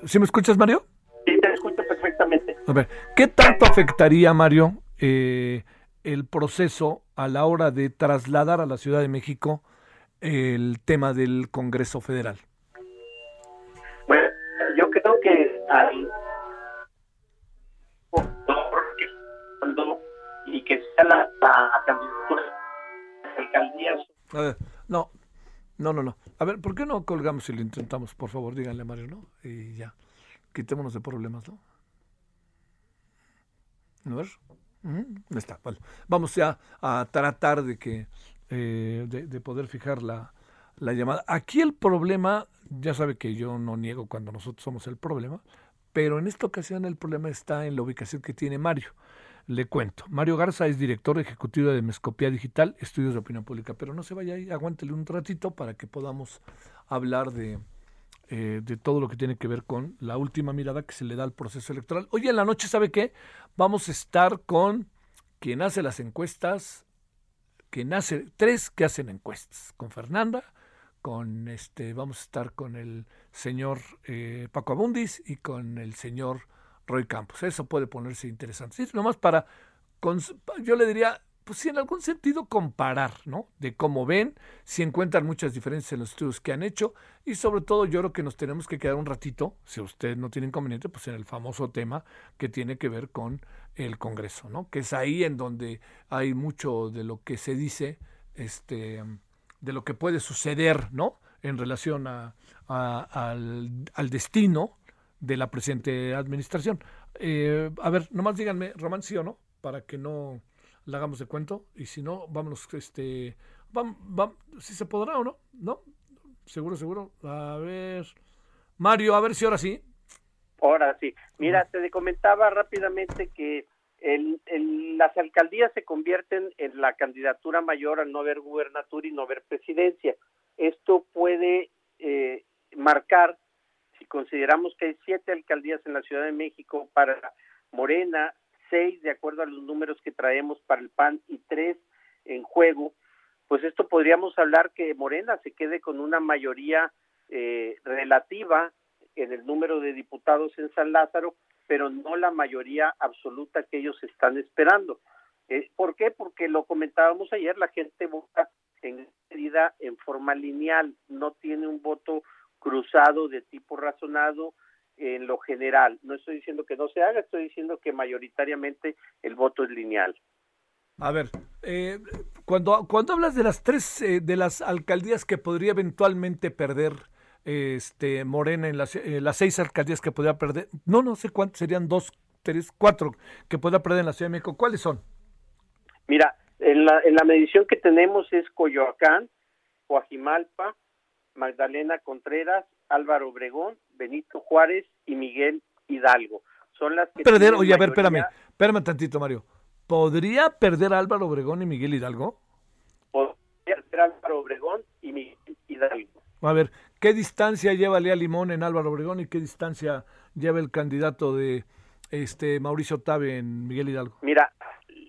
¿Sí me escuchas, Mario? Sí, te escucho perfectamente. A ver, ¿qué tanto afectaría, Mario, eh, el proceso a la hora de trasladar a la Ciudad de México el tema del Congreso Federal? Al y que sea la, la candidatura de las alcaldías A ver, no, no, no, no. A ver, ¿por qué no colgamos y lo intentamos? Por favor, díganle a Mario, ¿no? Y ya, quitémonos de problemas, ¿no? Ujú, ahí está, vale. Vamos ya a tratar de que, eh, de poder fijar la, la llamada. Aquí el problema, ya sabe que yo no niego cuando nosotros somos el problema, pero en esta ocasión el problema está en la ubicación que tiene Mario. Le cuento. Mario Garza es director ejecutivo de Mescopía Digital, Estudios de Opinión Pública. Pero no se vaya ahí, aguántele un ratito para que podamos hablar de, eh, de todo lo que tiene que ver con la última mirada que se le da al proceso electoral. Hoy en la noche, ¿sabe qué? Vamos a estar con quien hace las encuestas, quien hace, tres que hacen encuestas, con Fernanda, con este, vamos a estar con el señor eh, Paco Abundis y con el señor Roy Campos. Eso puede ponerse interesante. Sí, nomás para, yo le diría, pues sí, en algún sentido comparar, ¿no? De cómo ven, si encuentran muchas diferencias en los estudios que han hecho y sobre todo yo creo que nos tenemos que quedar un ratito, si usted no tiene inconveniente, pues en el famoso tema que tiene que ver con el Congreso, ¿no? Que es ahí en donde hay mucho de lo que se dice, este, de lo que puede suceder, ¿no? En relación a, a- al, al destino de la presente administración. Eh, a ver, nomás díganme, Román, sí o no, para que no la hagamos de cuento, y si no, vámonos, este, vam, vam- si se podrá o no, ¿no? Seguro, seguro. A ver, Mario, a ver si ahora sí. Ahora sí. Mira, te comentaba rápidamente que el, el- las alcaldías se convierten en la candidatura mayor al no haber gubernatura y no haber presidencia. Esto puede eh, marcar, si consideramos que hay siete alcaldías en la Ciudad de México para Morena, seis de acuerdo a los números que traemos para el PAN y tres en juego, pues esto podríamos hablar que Morena se quede con una mayoría eh, relativa en el número de diputados en San Lázaro, pero no la mayoría absoluta que ellos están esperando. Eh, ¿Por qué? Porque lo comentábamos ayer, la gente vota en medida en forma lineal, no tiene un voto cruzado de tipo razonado en lo general. No estoy diciendo que no se haga, estoy diciendo que mayoritariamente el voto es lineal. A ver, eh, cuando, cuando hablas de las tres, eh, de las alcaldías que podría eventualmente perder este Morena en las, eh, las seis alcaldías que podría perder, no, no sé cuántas, serían dos, tres, cuatro que podría perder en la Ciudad de México. ¿Cuáles son? Mira, en la, en la medición que tenemos es Coyoacán, Coajimalpa, Magdalena Contreras, Álvaro Obregón, Benito Juárez y Miguel Hidalgo. Son las que Perder, oye, a ver, espérame, mayoría- espérame tantito, Mario. ¿Podría perder Álvaro Obregón y Miguel Hidalgo? podría ser Álvaro Obregón y Miguel Hidalgo. A ver, ¿qué distancia lleva Lea Limón en Álvaro Obregón y qué distancia lleva el candidato de este Mauricio Tabe en Miguel Hidalgo? Mira,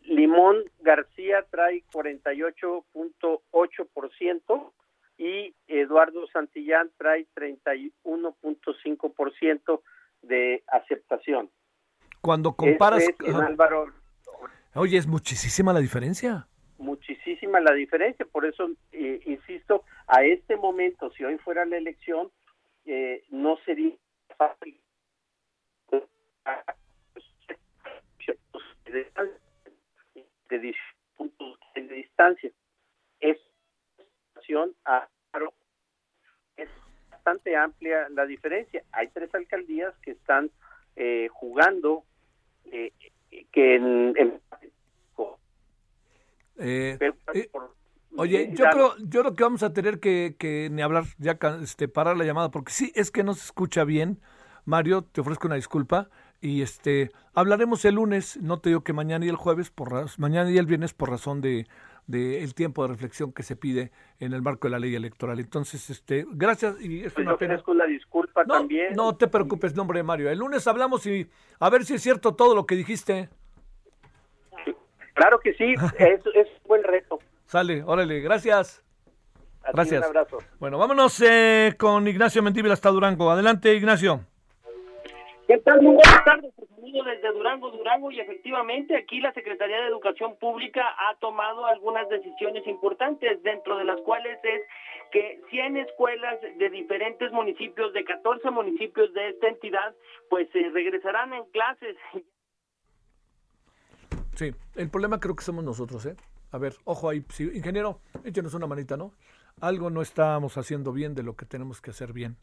Limón García trae 48.8% y Eduardo Santillán trae 31.5% de aceptación. Cuando comparas, es. Álvaro oye, es muchísima la diferencia. Muchísima la diferencia, por eso eh, insisto, a este momento, si hoy fuera la elección, eh, no sería fácil de 10 puntos de distancia. Es es bastante amplia la diferencia. Hay tres alcaldías que están eh, jugando eh, que en Eh, eh, Oye, yo creo, yo creo que vamos a tener que, que ni hablar, ya este, parar la llamada, porque sí, es que no se escucha bien. Mario, te ofrezco una disculpa. Y este, hablaremos el lunes, no te digo que mañana y el jueves, por mañana y el viernes, por razón de, de el tiempo de reflexión que se pide en el marco de la ley electoral. Entonces, este, gracias y es pues una yo pena. la disculpa No, también. no te preocupes, nombre de Mario. El lunes hablamos y a ver si es cierto todo lo que dijiste. Claro que sí, es, es un buen reto. Sale, órale, gracias. A ti Gracias. Un abrazo. Bueno, vámonos eh, con Ignacio Mendívil hasta Durango. Adelante, Ignacio. ¿Qué tal? Muy buenas tardes, pues, desde Durango, Durango, y efectivamente aquí la Secretaría de Educación Pública ha tomado algunas decisiones importantes, dentro de las cuales es que 100 escuelas de diferentes municipios, de 14 municipios de esta entidad, pues eh, regresarán en clases. Sí, el problema creo que somos nosotros, ¿eh? A ver, ojo ahí, sí, ingeniero, échenos una manita, ¿no? Algo no estamos haciendo bien de lo que tenemos que hacer bien,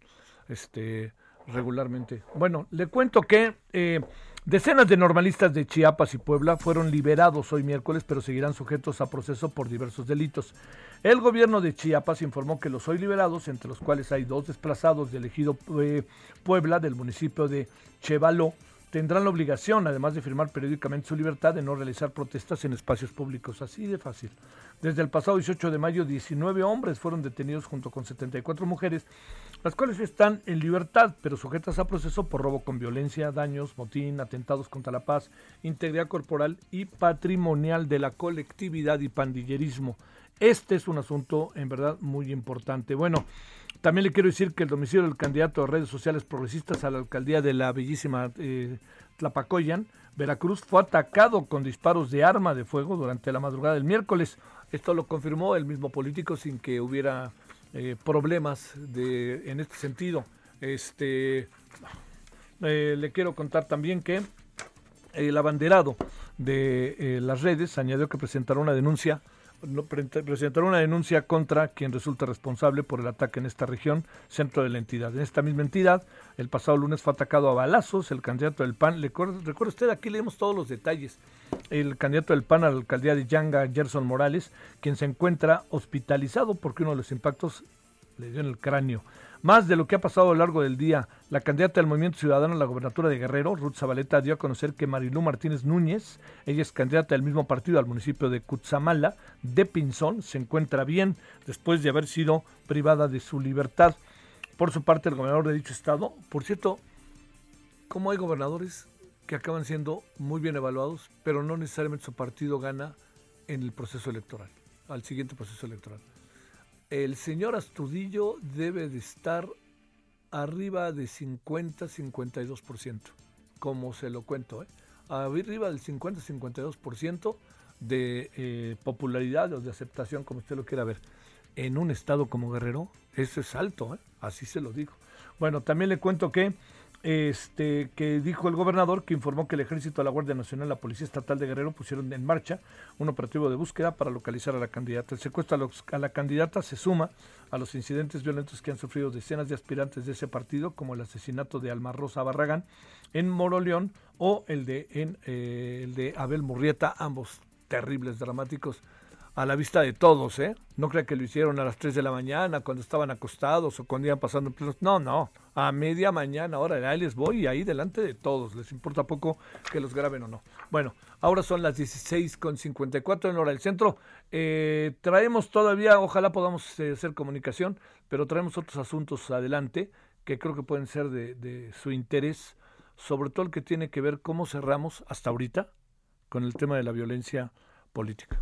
este, regularmente. Bueno, le cuento que eh, decenas de normalistas de Chiapas y Puebla fueron liberados hoy miércoles, pero seguirán sujetos a proceso por diversos delitos. El gobierno de Chiapas informó que los hoy liberados, entre los cuales hay dos desplazados del ejido eh, Puebla del municipio de Chevaló, tendrán la obligación, además de firmar periódicamente su libertad, de no realizar protestas en espacios públicos. Así de fácil. Desde el pasado 18 de mayo, 19 hombres fueron detenidos junto con 74 mujeres, las cuales están en libertad, pero sujetas a proceso por robo con violencia, daños, motín, atentados contra la paz, integridad corporal y patrimonial de la colectividad y pandillerismo. Este es un asunto en verdad muy importante. Bueno, también le quiero decir que el domicilio del candidato de redes sociales progresistas a la alcaldía de la bellísima eh, Tlapacoyan, Veracruz, fue atacado con disparos de arma de fuego durante la madrugada del miércoles. Esto lo confirmó el mismo político sin que hubiera eh, problemas de, en este sentido. Este, eh, le quiero contar también que el abanderado de eh, las redes añadió que presentará una denuncia presentará una denuncia contra quien resulta responsable por el ataque en esta región, centro de la entidad. En esta misma entidad, el pasado lunes fue atacado a balazos el candidato del PAN. Le recuerda usted, aquí leemos todos los detalles. El candidato del PAN a la alcaldía de Yanga, Gerson Morales, quien se encuentra hospitalizado porque uno de los impactos dio en el cráneo. Más de lo que ha pasado a lo largo del día, la candidata del Movimiento Ciudadano a la gobernatura de Guerrero, Ruth Zabaleta, dio a conocer que Marilú Martínez Núñez, ella es candidata del mismo partido al municipio de Cutzamala, de Pinzón, se encuentra bien después de haber sido privada de su libertad. Por su parte, el gobernador de dicho estado, por cierto, ¿cómo hay gobernadores que acaban siendo muy bien evaluados, pero no necesariamente su partido gana en el proceso electoral, al siguiente proceso electoral? El señor Astudillo debe de estar arriba de 50-52%, como se lo cuento, ¿eh? arriba del 50-52% de eh, popularidad o de aceptación, como usted lo quiera ver. En un estado como Guerrero, eso es alto, ¿eh? así se lo digo. Bueno, también le cuento que este que dijo el gobernador que informó que el ejército, la Guardia Nacional la Policía Estatal de Guerrero pusieron en marcha un operativo de búsqueda para localizar a la candidata. El secuestro a la candidata se suma a los incidentes violentos que han sufrido decenas de aspirantes de ese partido, como el asesinato de Alma Rosa Barragán en Moroleón o el de, en, eh, el de Abel Murrieta, ambos terribles, dramáticos a la vista de todos, ¿eh? No crea que lo hicieron a las 3 de la mañana, cuando estaban acostados o cuando iban pasando No, no, a media mañana, ahora ahí les voy y ahí delante de todos. Les importa poco que los graben o no. Bueno, ahora son las 16.54 en hora del centro. Eh, traemos todavía, ojalá podamos eh, hacer comunicación, pero traemos otros asuntos adelante que creo que pueden ser de, de su interés, sobre todo el que tiene que ver cómo cerramos hasta ahorita con el tema de la violencia política.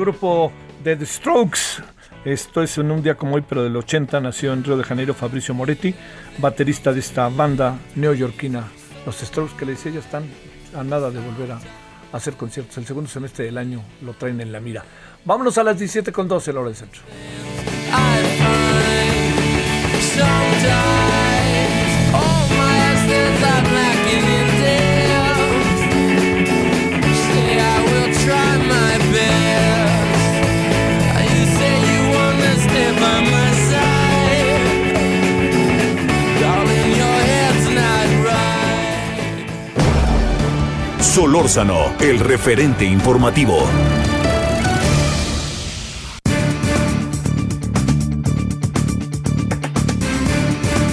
Grupo de The Strokes. Esto es en un día como hoy, pero del 80, nació en Río de Janeiro Fabricio Moretti, baterista de esta banda neoyorquina. Los Strokes que le decía ya están a nada de volver a hacer conciertos. El segundo semestre del año lo traen en la mira. Vámonos a las 17 con 12, la hora del centro. Solórzano, el referente informativo.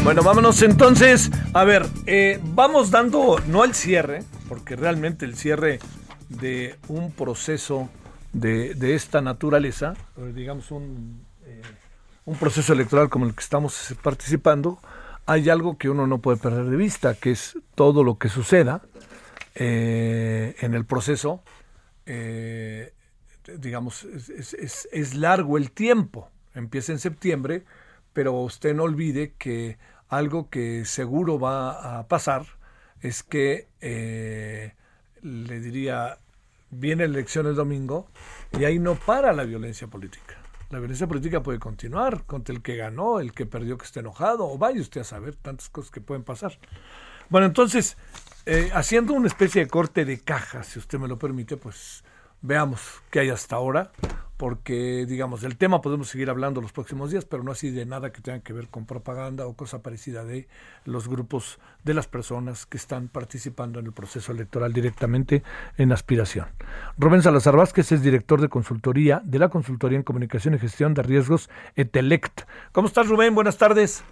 Bueno, vámonos entonces. A ver, eh, vamos dando, no el cierre, porque realmente el cierre de un proceso de, de esta naturaleza, eh, digamos un, un proceso electoral como el que estamos participando, hay algo que uno no puede perder de vista, que es todo lo que suceda eh, en el proceso. eh, digamos, es, largo el tiempo. Empieza en septiembre, pero usted no olvide que algo que seguro va a pasar es que, eh, le diría, viene elección el domingo y ahí no para la violencia política. La violencia política puede continuar contra el que ganó, el que perdió que esté enojado, o vaya usted a saber tantas cosas que pueden pasar. Bueno, entonces, eh, haciendo una especie de corte de caja, si usted me lo permite, pues veamos qué hay hasta ahora, porque, digamos, del tema podemos seguir hablando los próximos días, pero no así de nada que tenga que ver con propaganda o cosa parecida de los grupos de las personas que están participando en el proceso electoral directamente en aspiración. Rubén Salazar Vázquez es director de consultoría de la Consultoría en Comunicación y Gestión de Riesgos Etelect. ¿Cómo estás, Rubén? Buenas tardes.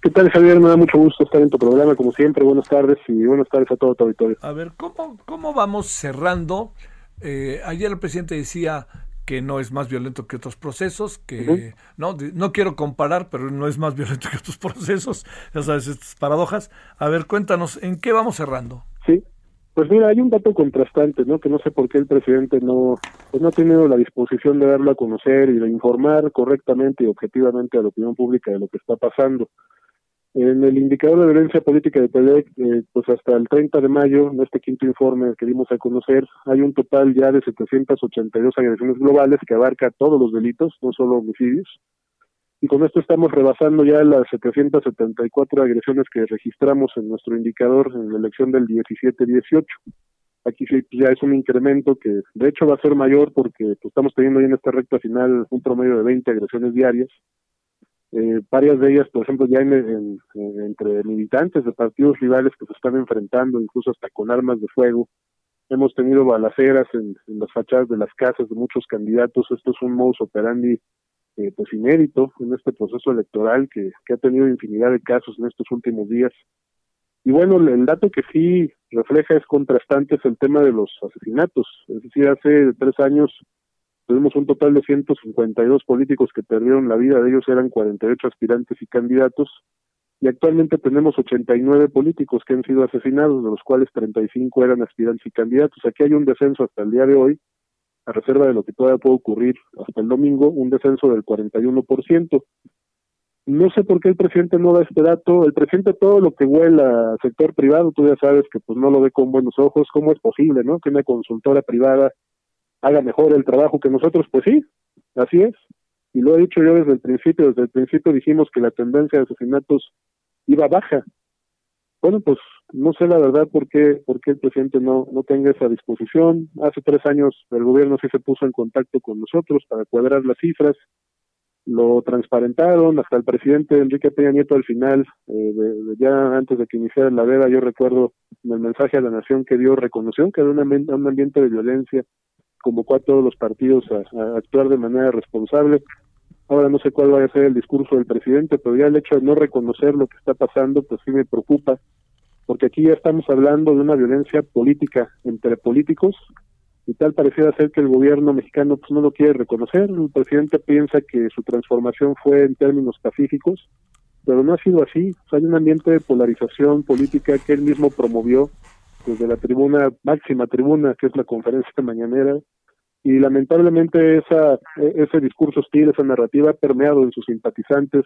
¿Qué tal, Javier? Me da mucho gusto estar en tu programa, como siempre. Buenas tardes y buenas tardes a todo tu auditorio. A ver, ¿cómo, cómo vamos cerrando? Eh, ayer el presidente decía que no es más violento que otros procesos, que no, no quiero comparar, pero no es más violento que otros procesos, ya sabes, estas paradojas. A ver, cuéntanos, ¿en qué vamos cerrando? Sí. Pues mira, hay un dato contrastante, ¿no? Que no sé por qué el presidente no, pues no ha tenido la disposición de darlo a conocer y de informar correctamente y objetivamente a la opinión pública de lo que está pasando. En el indicador de violencia política de Telec, eh, pues hasta el 30 de mayo, en este quinto informe que dimos a conocer, hay un total ya de 782 agresiones globales que abarca todos los delitos, no solo homicidios. Y con esto estamos rebasando ya las 774 agresiones que registramos en nuestro indicador en la elección del 17-18. Aquí sí pues, ya es un incremento que de hecho va a ser mayor porque pues, estamos teniendo ya en esta recta final un promedio de 20 agresiones diarias. Eh, varias de ellas, por ejemplo, ya en, en- en- entre militantes de partidos rivales que se están enfrentando, incluso hasta con armas de fuego. Hemos tenido balaceras en, las fachadas de las casas de muchos candidatos. Esto es un modus operandi eh, pues inédito en este proceso electoral que, que ha tenido infinidad de casos en estos últimos días. Y bueno, el dato que sí refleja es contrastante es el tema de los asesinatos. Es decir, hace tres años tuvimos un total de 152 políticos que perdieron la vida, de ellos eran 48 aspirantes y candidatos, y actualmente tenemos 89 políticos que han sido asesinados, de los cuales 35 eran aspirantes y candidatos. Aquí hay un descenso hasta el día de hoy, a reserva de lo que todavía puede ocurrir hasta el domingo, un descenso del 41%. No sé por qué el presidente no da este dato. El presidente todo lo que huela al sector privado, tú ya sabes que pues no lo ve con buenos ojos. ¿Cómo es posible, no? Que una consultora privada haga mejor el trabajo que nosotros. Pues sí, así es. Y lo he dicho yo desde el principio. Desde el principio dijimos que la tendencia de asesinatos iba baja. Bueno, pues no sé la verdad por qué, por qué el presidente no, no tenga esa disposición. Hace tres años el gobierno sí se puso en contacto con nosotros para cuadrar las cifras. lo transparentaron, hasta el presidente Enrique Peña Nieto al final, eh, de- ya antes de que iniciara la veda, yo recuerdo en el mensaje a la nación que dio, reconoció que ambiente, un ambiente de violencia, convocó a todos los partidos a, actuar de manera responsable. Ahora no sé cuál vaya a ser el discurso del presidente, pero ya el hecho de no reconocer lo que está pasando, pues sí me preocupa, porque aquí ya estamos hablando de una violencia política entre políticos y tal pareciera ser que el gobierno mexicano pues no lo quiere reconocer. El presidente piensa que su transformación fue en términos pacíficos, pero no ha sido así. O sea, hay un ambiente de polarización política que él mismo promovió desde la tribuna, máxima tribuna, que es la conferencia mañanera, y lamentablemente esa, e- ese discurso hostil, esa narrativa ha permeado en sus simpatizantes,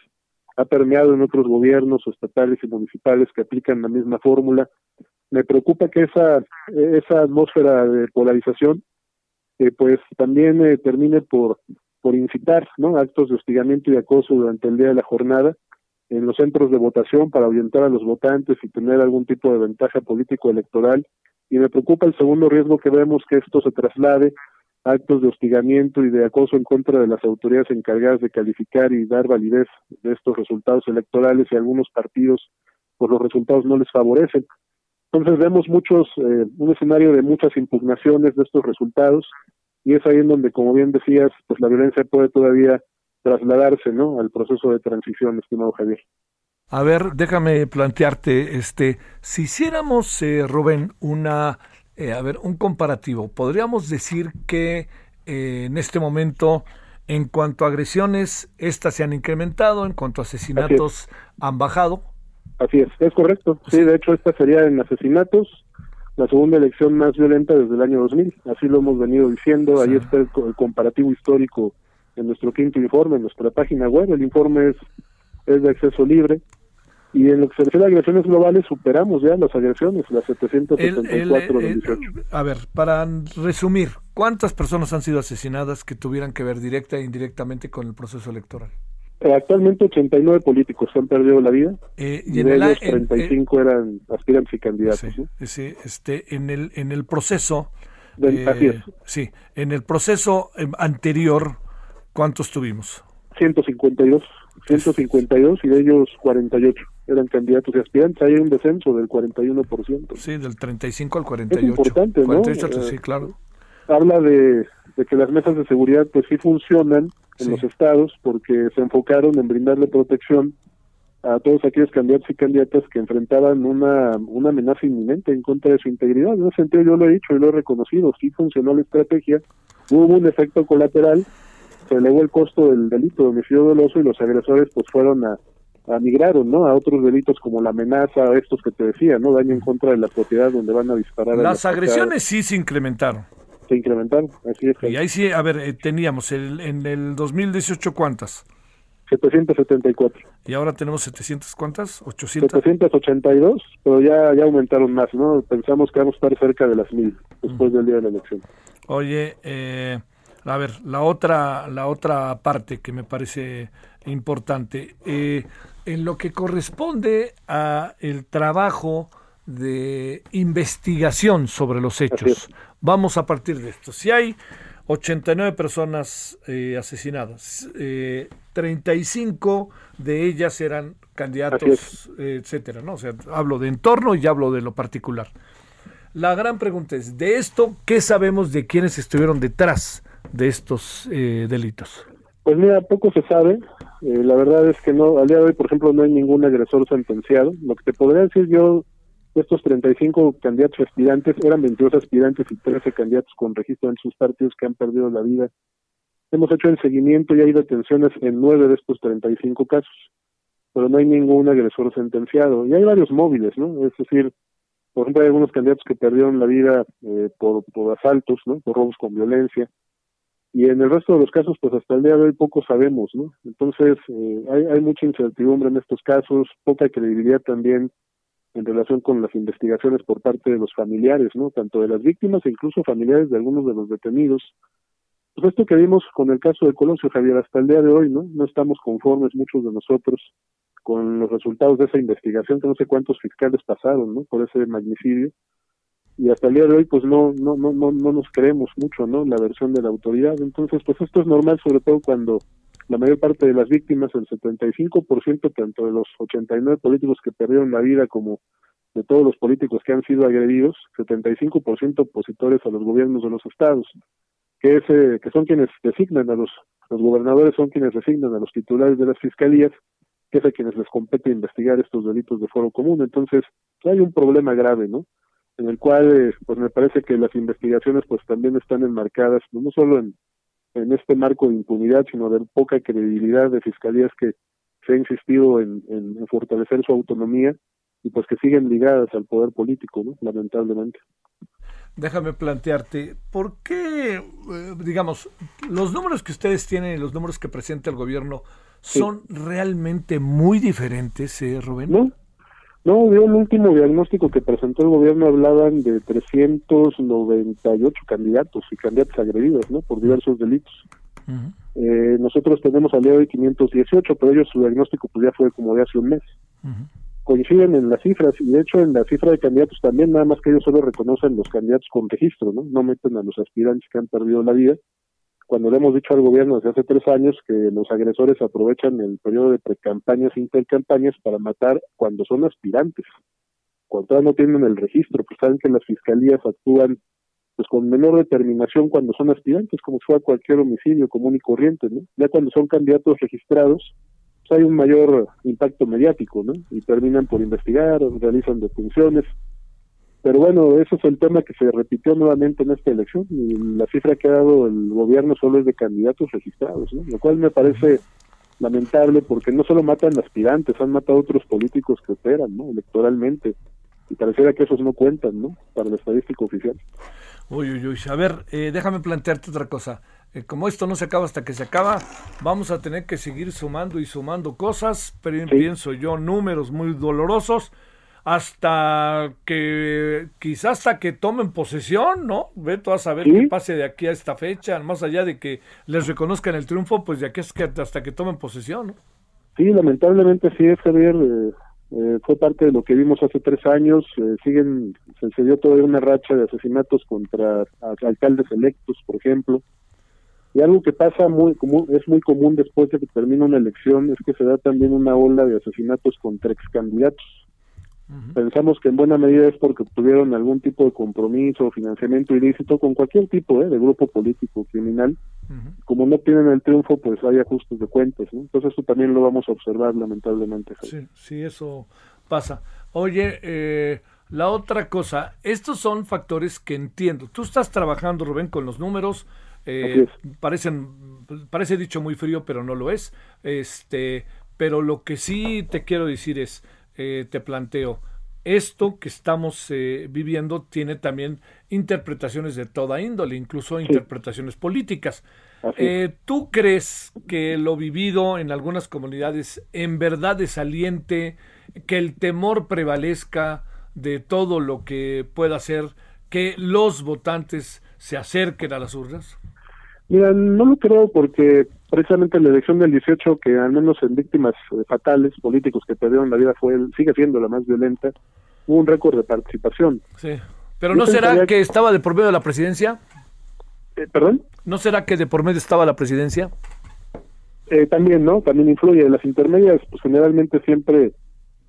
ha permeado en otros gobiernos estatales y municipales que aplican la misma fórmula. Me preocupa que esa, esa atmósfera de polarización eh, pues también eh, termine por, por incitar ¿no? actos de hostigamiento y acoso durante el día de la jornada en los centros de votación para orientar a los votantes y tener algún tipo de ventaja político electoral. Y me preocupa el segundo riesgo que vemos que esto se traslade a actos de hostigamiento y de acoso en contra de las autoridades encargadas de calificar y dar validez de estos resultados electorales y algunos partidos pues los resultados no les favorecen. Entonces vemos muchos, eh, un escenario de muchas impugnaciones de estos resultados y es ahí en donde, como bien decías, pues la violencia puede todavía trasladarse, ¿no? Al proceso de transición, estimado Javier. A ver, déjame plantearte, este, si hiciéramos, eh, Rubén, una, eh, a ver, un comparativo, podríamos decir que eh, en este momento, en cuanto a agresiones, estas se han incrementado, en cuanto a asesinatos han bajado. Así es, es correcto. Sí, de hecho, esta sería en asesinatos la segunda elección más violenta desde el año 2000. Así lo hemos venido diciendo. Ahí está el comparativo histórico en nuestro quinto informe, en nuestra página web. El informe es, es de acceso libre. Y en lo que se refiere a agresiones globales, superamos ya las agresiones, las 774 del el- 18. A ver, para resumir, ¿cuántas personas han sido asesinadas que tuvieran que ver directa e indirectamente con el proceso electoral? Eh, actualmente 89 políticos han perdido la vida Eh, y, y en de el ellos en- eh, 35 eran aspirantes y candidatos. ¿no? Sí, este, en el en el proceso, Del- eh, sí, en el proceso eh, anterior, ¿cuántos tuvimos? 152, 152 y de ellos 48 eran candidatos y aspirantes. Hay un descenso del 41%. Sí, del 35 al 48. Es importante, ¿no? 48, sí, Eh, claro. Habla de, de que las mesas de seguridad pues sí funcionan en Sí. los estados porque se enfocaron en brindarle protección a todos aquellos candidatos y candidatas que enfrentaban una, una amenaza inminente en contra de su integridad. En ese sentido yo lo he dicho y lo he reconocido, sí funcionó la estrategia, hubo un efecto colateral, se elevó el costo del delito de homicidio doloso y los agresores pues fueron a, a migraron, ¿no? A otros delitos como la amenaza, estos que te decía, ¿no? Daño en contra de la propiedad donde van a disparar. a Las agresiones sí se incrementaron. Se incrementaron, así es. Y ahí sí, a ver, eh, teníamos el, en el 2018 cuántas 774. y ahora tenemos 700 cuántas 800 782, pero ya, ya aumentaron más, ¿no? Pensamos que vamos a estar cerca de las mil después del día de la elección. Oye, eh, a ver, la otra, la otra parte que me parece importante, eh, en lo que corresponde a el trabajo de investigación sobre los hechos, vamos a partir de esto. Si hay 89 personas eh, asesinadas, eh, 35 de ellas eran candidatos, eh, etcétera, ¿no? O sea, hablo de entorno y hablo de lo particular. La gran pregunta es, de esto, ¿qué sabemos de quienes estuvieron detrás de estos eh, delitos? Pues mira, poco se sabe. Eh, la verdad es que no, al día de hoy, por ejemplo, no hay ningún agresor sentenciado. Lo que te podría decir yo, estos 35 candidatos aspirantes, eran 22 aspirantes y 13 candidatos con registro en sus partidos que han perdido la vida. Hemos hecho el seguimiento y hay detenciones en nueve de estos 35 casos, pero no hay ningún agresor sentenciado. Y hay varios móviles, ¿no? Es decir, por ejemplo, hay algunos candidatos que perdieron la vida eh, por, por asaltos, ¿no? Por robos con violencia. Y en el resto de los casos, pues hasta el día de hoy poco sabemos, ¿no? Entonces, eh, hay, hay mucha incertidumbre en estos casos, poca credibilidad también en relación con las investigaciones por parte de los familiares, ¿no? Tanto de las víctimas e incluso familiares de algunos de los detenidos. Pues esto que vimos con el caso de Colosio Javier hasta el día de hoy, ¿no? No estamos conformes muchos de nosotros con los resultados de esa investigación, que no sé cuántos fiscales pasaron, ¿no? Por ese magnicidio. Y hasta el día de hoy, pues no, no, no, no, no nos creemos mucho, ¿no? La versión de la autoridad. Entonces, pues esto es normal, sobre todo cuando la mayor parte de las víctimas, el 75% tanto de los 89 políticos que perdieron la vida como de todos los políticos que han sido agredidos, 75% opositores a los gobiernos de los estados, que es, eh, que son quienes designan a los los gobernadores son quienes designan a los titulares de las fiscalías, que es a quienes les compete investigar estos delitos de foro común. Entonces, hay un problema grave, ¿no? En el cual, eh, pues me parece que las investigaciones, pues también están enmarcadas, no solo en, en este marco de impunidad, sino de poca credibilidad de fiscalías que se ha insistido en, en, en fortalecer su autonomía y pues que siguen ligadas al poder político, ¿no? Lamentablemente déjame plantearte, ¿por qué, eh, digamos, los números que ustedes tienen y los números que presenta el gobierno son realmente muy diferentes, eh, Rubén? No, no, el último diagnóstico que presentó el gobierno hablaban de 398 candidatos y candidatas agredidos, ¿no? Por diversos delitos. eh, nosotros tenemos al día de hoy 518, pero ellos su diagnóstico pues ya fue como de hace un mes coinciden en las cifras y de hecho en la cifra de candidatos también nada más que ellos solo reconocen los candidatos con registro, ¿no? No meten a los aspirantes que han perdido la vida. Cuando le hemos dicho al gobierno desde hace tres años que los agresores aprovechan el periodo de precampañas e intercampañas para matar cuando son aspirantes, cuando no tienen el registro, pues saben que las fiscalías actúan pues con menor determinación cuando son aspirantes, como si fuera cualquier homicidio común y corriente, ¿no? Ya cuando son candidatos registrados, pues, hay un mayor impacto mediático, ¿no? Y terminan por investigar, realizan detenciones. Pero bueno, eso es el tema que se repitió nuevamente en esta elección y la cifra que ha dado el gobierno solo es de candidatos registrados, ¿no? Lo cual me parece lamentable porque no solo matan aspirantes, han matado a otros políticos que operan, ¿no? Electoralmente. Y pareciera que esos no cuentan, ¿no? Para la estadística oficial. Uy, uy, uy. A ver, eh, déjame plantearte otra cosa. Eh, como esto no se acaba hasta que se acaba, vamos a tener que seguir sumando y sumando cosas, pero pienso yo números muy dolorosos hasta que quizás hasta que tomen posesión, ¿no? Veto a saber qué pase de aquí a esta fecha, más allá de que les reconozcan el triunfo, pues de aquí es que hasta que tomen posesión, ¿no? Sí, lamentablemente sí es, Javier. Eh, eh, fue parte de lo que vimos hace tres años. siguen, se, dio todavía una racha de asesinatos contra alcaldes electos, por ejemplo. Y algo que pasa muy común, es muy común después de que termina una elección es que se da también una ola de asesinatos contra ex candidatos. Pensamos que en buena medida es porque tuvieron algún tipo de compromiso o financiamiento ilícito con cualquier tipo ¿eh? de grupo político criminal. Como no tienen el triunfo, pues hay ajustes de cuentas. ¿no? Entonces eso también lo vamos a observar lamentablemente. Sí, sí, eso pasa. Oye, eh, la otra cosa, estos son factores que entiendo. Tú estás trabajando, Rubén, con los números, eh, parecen, parece dicho muy frío, pero no lo es. Este, pero lo que sí te quiero decir es, eh, te planteo, esto que estamos eh, viviendo tiene también interpretaciones de toda índole, incluso interpretaciones políticas. ¿Tú crees que lo vivido en algunas comunidades en verdad desaliente, que el temor prevalezca de todo lo que pueda hacer que los votantes se acerquen a las urnas? Mira, no lo creo porque precisamente la elección del 18, que al menos en víctimas eh, fatales, políticos que perdieron la vida, fue sigue siendo la más violenta, hubo un récord de participación. Sí. Pero ¿no será que... estaba de por medio de la presidencia? Eh, ¿Perdón? ¿No será que de por medio estaba la presidencia? Eh, también, ¿no? También influye. Las intermedias, pues generalmente siempre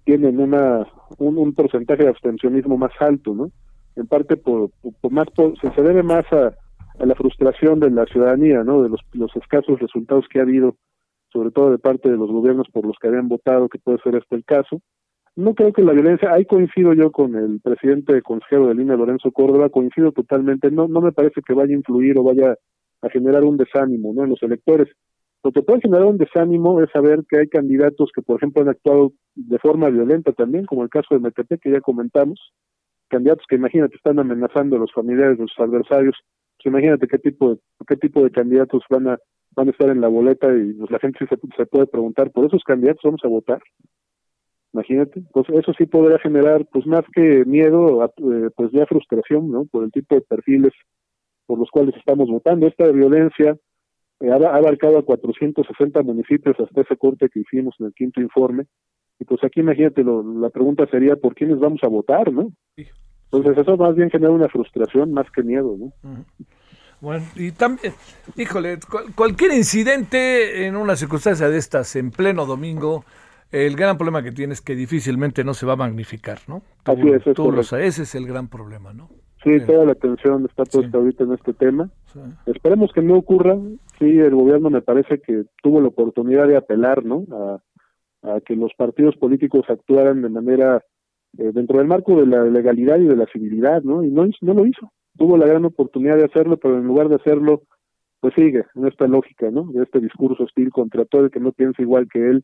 tienen una un, porcentaje de abstencionismo más alto, ¿no? En parte por, más se, se debe más a a la frustración de la ciudadanía, ¿no? De los, los escasos resultados que ha habido, sobre todo de parte de los gobiernos por los que habían votado, que puede ser este el caso. No creo que la violencia, ahí coincido yo con el presidente consejero de línea, Lorenzo Córdoba, coincido totalmente, no, no me parece que vaya a influir o vaya a generar un desánimo, ¿no? En los electores. Lo que puede generar un desánimo es saber que hay candidatos que, por ejemplo, han actuado de forma violenta también, como el caso de Metepec, que ya comentamos, candidatos que imagínate están amenazando a los familiares de sus adversarios pues imagínate qué tipo de, qué tipo de candidatos van a van a estar en la boleta y pues, la gente se, se puede preguntar por esos candidatos vamos a votar imagínate pues eso sí podría generar pues más que miedo eh, pues ya frustración no por el tipo de perfiles por los cuales estamos votando. Esta violencia eh, ha, abarcado a 460 municipios hasta ese corte que hicimos en el quinto informe. Y pues aquí imagínate lo, la pregunta sería por quiénes vamos a votar no entonces eso más bien genera una frustración más que miedo, ¿no? Bueno, y también, híjole, cual- cualquier incidente en una circunstancia de estas en pleno domingo, el gran problema que tiene es que difícilmente no se va a magnificar, ¿no? Tú- Así es, es tú lo correcto. sabes, ese es el gran problema, ¿no? Sí, Sí. toda la atención está puesta ahorita en este tema. Sí. Esperemos que no ocurra. Sí, el gobierno me parece que tuvo la oportunidad de apelar, ¿no? A, a que los partidos políticos actuaran de manera eh, dentro del marco de la legalidad y de la civilidad, ¿no? Y no, lo hizo. Tuvo la gran oportunidad de hacerlo, pero en lugar de hacerlo, pues sigue en esta lógica, ¿no? De este discurso hostil contra todo el que no piensa igual que él.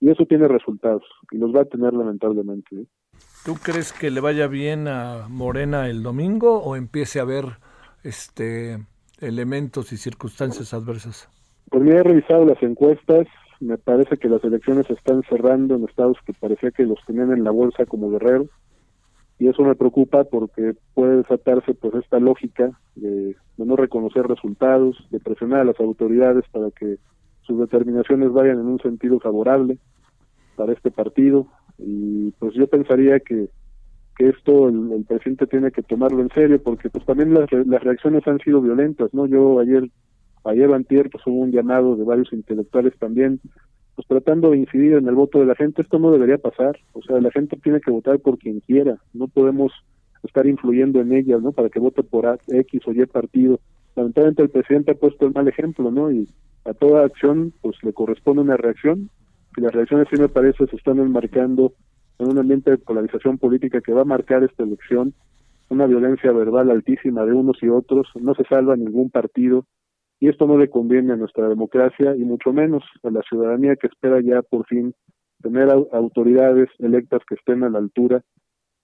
Y eso tiene resultados, y los va a tener lamentablemente. ¿eh? ¿Tú crees que le vaya bien a Morena el domingo o empiece a haber este elementos y circunstancias adversas? Pues mira, he revisado las encuestas, me parece que las elecciones se están cerrando en estados que parecía que los tenían en la bolsa como Guerrero, y eso me preocupa porque puede desatarse pues esta lógica de, no reconocer resultados, de presionar a las autoridades para que sus determinaciones vayan en un sentido favorable para este partido, y pues yo pensaría que que esto el, el presidente tiene que tomarlo en serio porque pues también las, las reacciones han sido violentas no yo ayer ayer o antier pues hubo un llamado de varios intelectuales también pues tratando de incidir en el voto de la gente. Esto no debería pasar. O sea la gente tiene que votar por quien quiera. No podemos estar influyendo en ella no para que vote por X o Y partido. Lamentablemente el presidente ha puesto el mal ejemplo no y a toda acción pues le corresponde una reacción. Y las reacciones sí me parece se están enmarcando en un ambiente de polarización política que va a marcar esta elección, una violencia verbal altísima de unos y otros, no se salva ningún partido y esto no le conviene a nuestra democracia y mucho menos a la ciudadanía que espera ya por fin tener au- autoridades electas que estén a la altura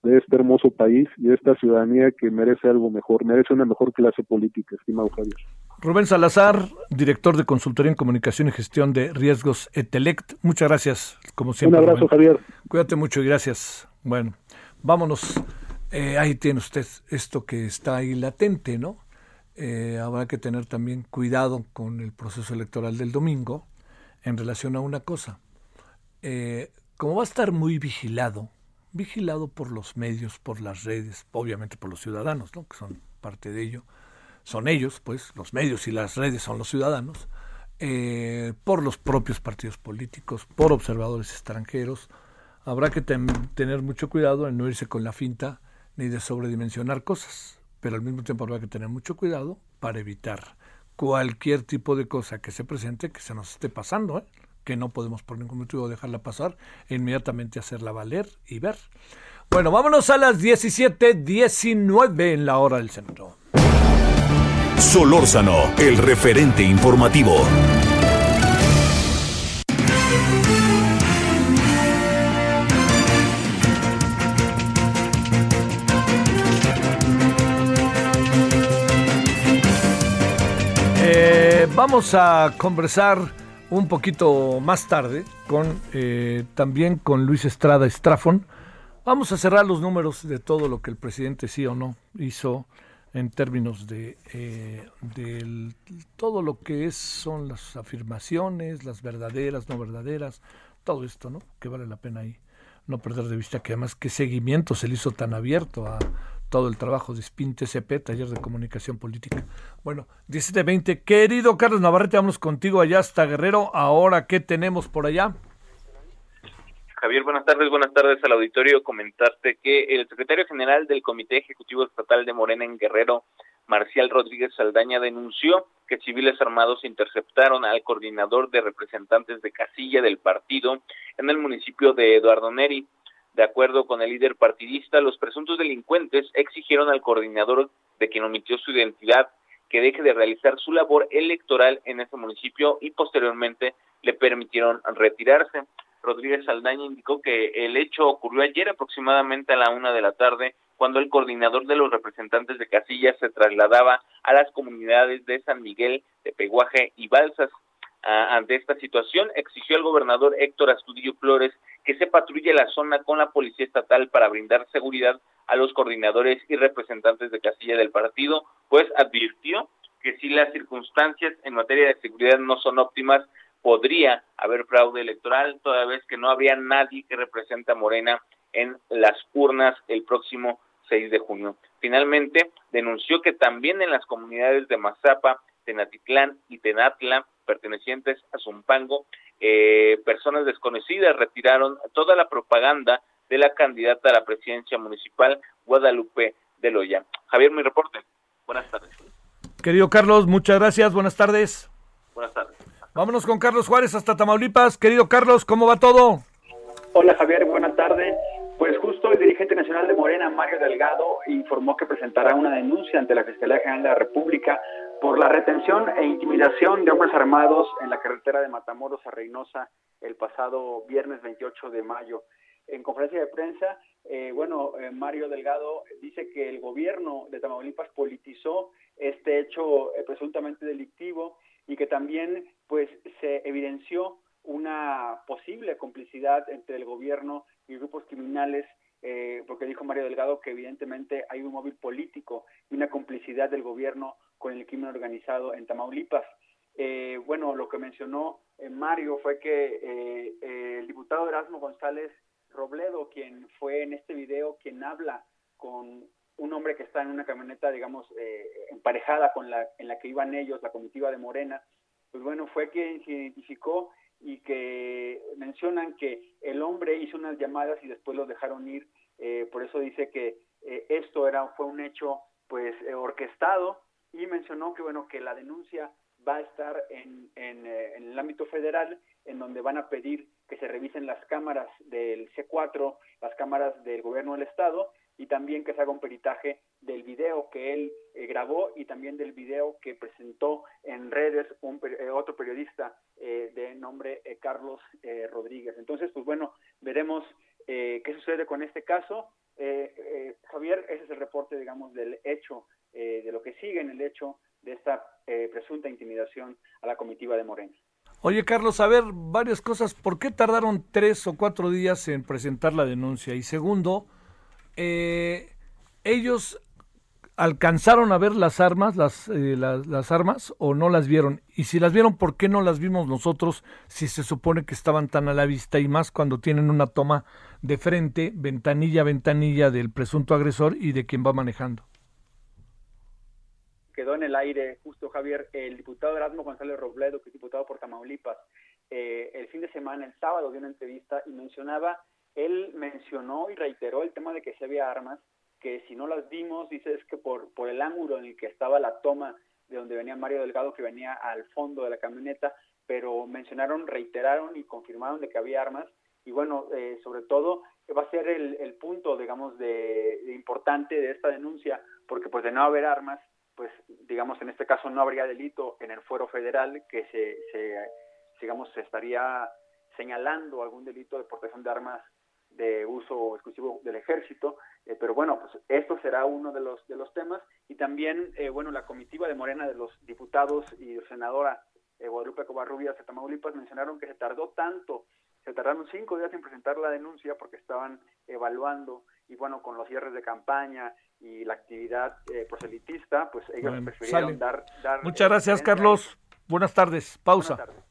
de este hermoso país y de esta ciudadanía que merece algo mejor, merece una mejor clase política, estimado Javier. Rubén Salazar, director de consultoría en comunicación y gestión de riesgos Etelect. Muchas gracias, como Un siempre. abrazo, Rubén. Javier. Cuídate mucho y gracias. Bueno, vámonos. Eh, ahí tiene usted esto que está ahí latente, ¿no? Eh, habrá que tener también cuidado con el proceso electoral del domingo en relación a una cosa. Eh, como va a estar muy vigilado, vigilado por los medios, por las redes, obviamente por los ciudadanos, ¿no? que son parte de ello, son ellos, pues, los medios y las redes son los ciudadanos, eh, por los propios partidos políticos, por observadores extranjeros. Habrá que tener mucho cuidado en no irse con la finta ni de sobredimensionar cosas, pero al mismo tiempo habrá que tener mucho cuidado para evitar cualquier tipo de cosa que se presente que se nos esté pasando, ¿eh? que no podemos por ningún motivo dejarla pasar, e inmediatamente hacerla valer y ver. Bueno, vámonos a las 17:19 en la hora del centro. Solórzano, el referente informativo. Vamos a conversar un poquito más tarde con eh, también con Luis Estrada Estrafón. Vamos a cerrar los números de todo lo que el presidente sí o no hizo en términos de eh, todo lo que es son las afirmaciones, las verdaderas, no verdaderas, todo esto, ¿no? Que vale la pena ahí no perder de vista que además qué seguimiento se le hizo tan abierto a todo el trabajo de SPIN TCP, Taller de Comunicación Política. Bueno, 1720, querido Carlos Navarrete, vamos contigo allá hasta Guerrero. Ahora, ¿qué tenemos por allá? Javier, buenas tardes, buenas tardes al auditorio. Comentarte que el secretario general del Comité Ejecutivo Estatal de Morena en Guerrero, Marcial Rodríguez Saldaña, denunció que civiles armados interceptaron al coordinador de representantes de casilla del partido en el municipio de Eduardo Neri. De acuerdo con el líder partidista, los presuntos delincuentes exigieron al coordinador de quien omitió su identidad que deje de realizar su labor electoral en ese municipio y posteriormente le permitieron retirarse. Rodríguez Saldaña indicó que el hecho ocurrió ayer aproximadamente a la una de la tarde, cuando el coordinador de los representantes de Casillas se trasladaba a las comunidades de San Miguel, de Peguaje y Balsas. Ante esta situación, exigió al gobernador Héctor Astudillo Flores que se patrulle la zona con la policía estatal para brindar seguridad a los coordinadores y representantes de casilla del partido, pues advirtió que si las circunstancias en materia de seguridad no son óptimas, podría haber fraude electoral, toda vez que no habría nadie que represente a Morena en las urnas el próximo 6 de junio. Finalmente, denunció que también en las comunidades de Mazapa, Tenatitlán y Tenatla, pertenecientes a Zumpango, eh, personas desconocidas retiraron toda la propaganda de la candidata a la presidencia municipal, Guadalupe de Loya. Javier, mi reporte. Buenas tardes. Querido Carlos, muchas gracias. Buenas tardes. Buenas tardes. Vámonos con Carlos Juárez hasta Tamaulipas. Querido Carlos, ¿cómo va todo? Hola Javier, buenas tardes. Dirigente nacional de Morena, Mario Delgado, informó que presentará una denuncia ante la Fiscalía General de la República por la retención e intimidación de hombres armados en la carretera de Matamoros a Reynosa el pasado viernes 28 de mayo. En conferencia de prensa, eh, bueno, eh, Mario Delgado dice que el gobierno de Tamaulipas politizó este hecho eh, presuntamente delictivo y que también pues se evidenció una posible complicidad entre el gobierno y grupos criminales, eh, porque dijo Mario Delgado que evidentemente hay un móvil político y una complicidad del gobierno con el crimen organizado en Tamaulipas. Eh, bueno, lo que mencionó eh, Mario fue que el diputado Erasmo González Robledo, quien fue en este video, quien habla con un hombre que está en una camioneta, digamos, emparejada con la en la que iban ellos, la comitiva de Morena, pues bueno, fue quien se identificó y que mencionan que el hombre hizo unas llamadas y después los dejaron ir. Eh, por eso dice que eh, esto era fue un hecho pues eh, orquestado y mencionó que bueno que la denuncia va a estar en, en, en, el ámbito federal en donde van a pedir que se revisen las cámaras del C4, las cámaras del gobierno del estado y también que se haga un peritaje del video que él eh, grabó y también del video que presentó en redes un, eh, otro periodista eh, de nombre eh, Carlos eh, Rodríguez. Entonces, pues bueno, veremos qué sucede con este caso. Javier, ese es el reporte, digamos, del hecho, de lo que sigue en el hecho de esta presunta intimidación a la comitiva de Morena. Oye, Carlos, a ver, varias cosas. ¿Por qué tardaron tres o cuatro días en presentar la denuncia? Y segundo, eh, ellos alcanzaron a ver las armas, las, eh, las, armas, o no las vieron. Y si las vieron, ¿por qué no las vimos nosotros si se supone que estaban tan a la vista y más cuando tienen una toma de frente, ventanilla a ventanilla del presunto agresor y de quien va manejando? Quedó en el aire, justo Javier, el diputado Erasmo González Robledo, que es diputado por Tamaulipas, eh, el fin de semana, el sábado, dio una entrevista y mencionaba él mencionó y reiteró el tema de que se había armas, que si no las vimos, dice es que por, por el ángulo en el que estaba la toma de donde venía Mario Delgado, que venía al fondo de la camioneta, pero mencionaron, reiteraron y confirmaron de que había armas. Y bueno, eh, sobre todo va a ser el, el punto, digamos, de, importante de esta denuncia, porque pues de no haber armas, pues digamos, en este caso no habría delito en el fuero federal que se, se digamos, se estaría señalando algún delito de portación de armas de uso exclusivo del ejército, eh, pero bueno, pues esto será uno de los de los temas. Y también eh, bueno la comitiva de Morena de los diputados y senadora eh, Guadalupe Covarrubias de Tamaulipas mencionaron que se tardó tanto, se tardaron cinco días en presentar la denuncia porque estaban evaluando y bueno con los cierres de campaña y la actividad proselitista, pues ellos bueno, prefirieron dar, dar, Muchas gracias Carlos, buenas tardes, pausa. Buenas tardes.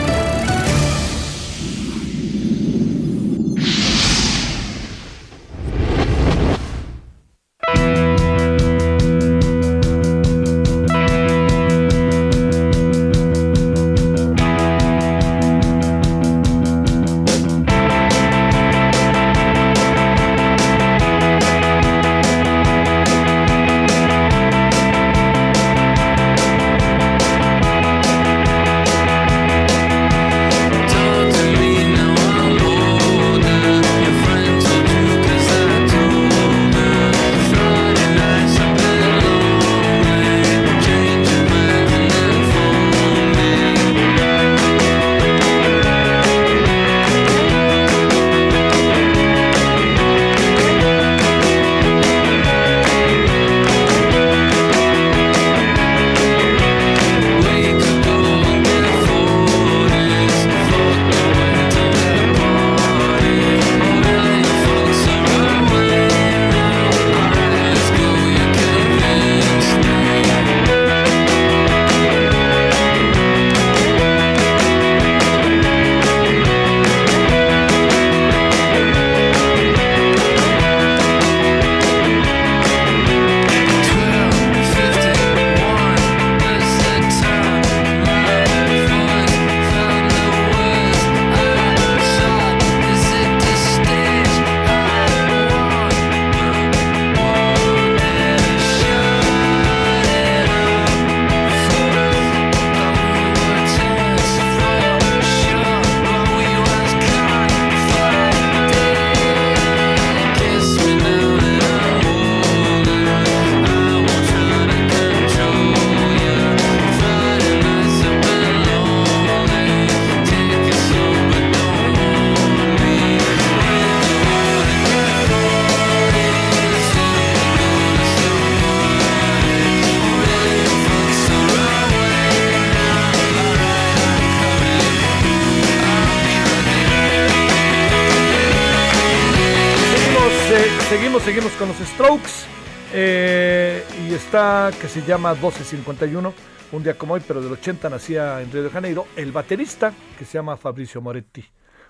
Que se llama 1251, un día como hoy, pero del 80 nacía en Río de Janeiro, el baterista que se llama Fabricio Moretti,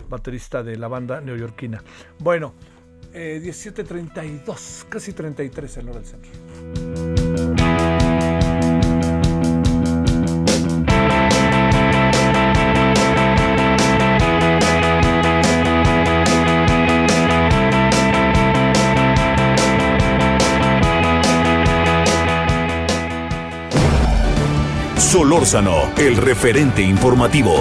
baterista de la banda neoyorquina. Bueno, eh, 17.32, casi 33 en hora del centro. Solórzano, el referente informativo.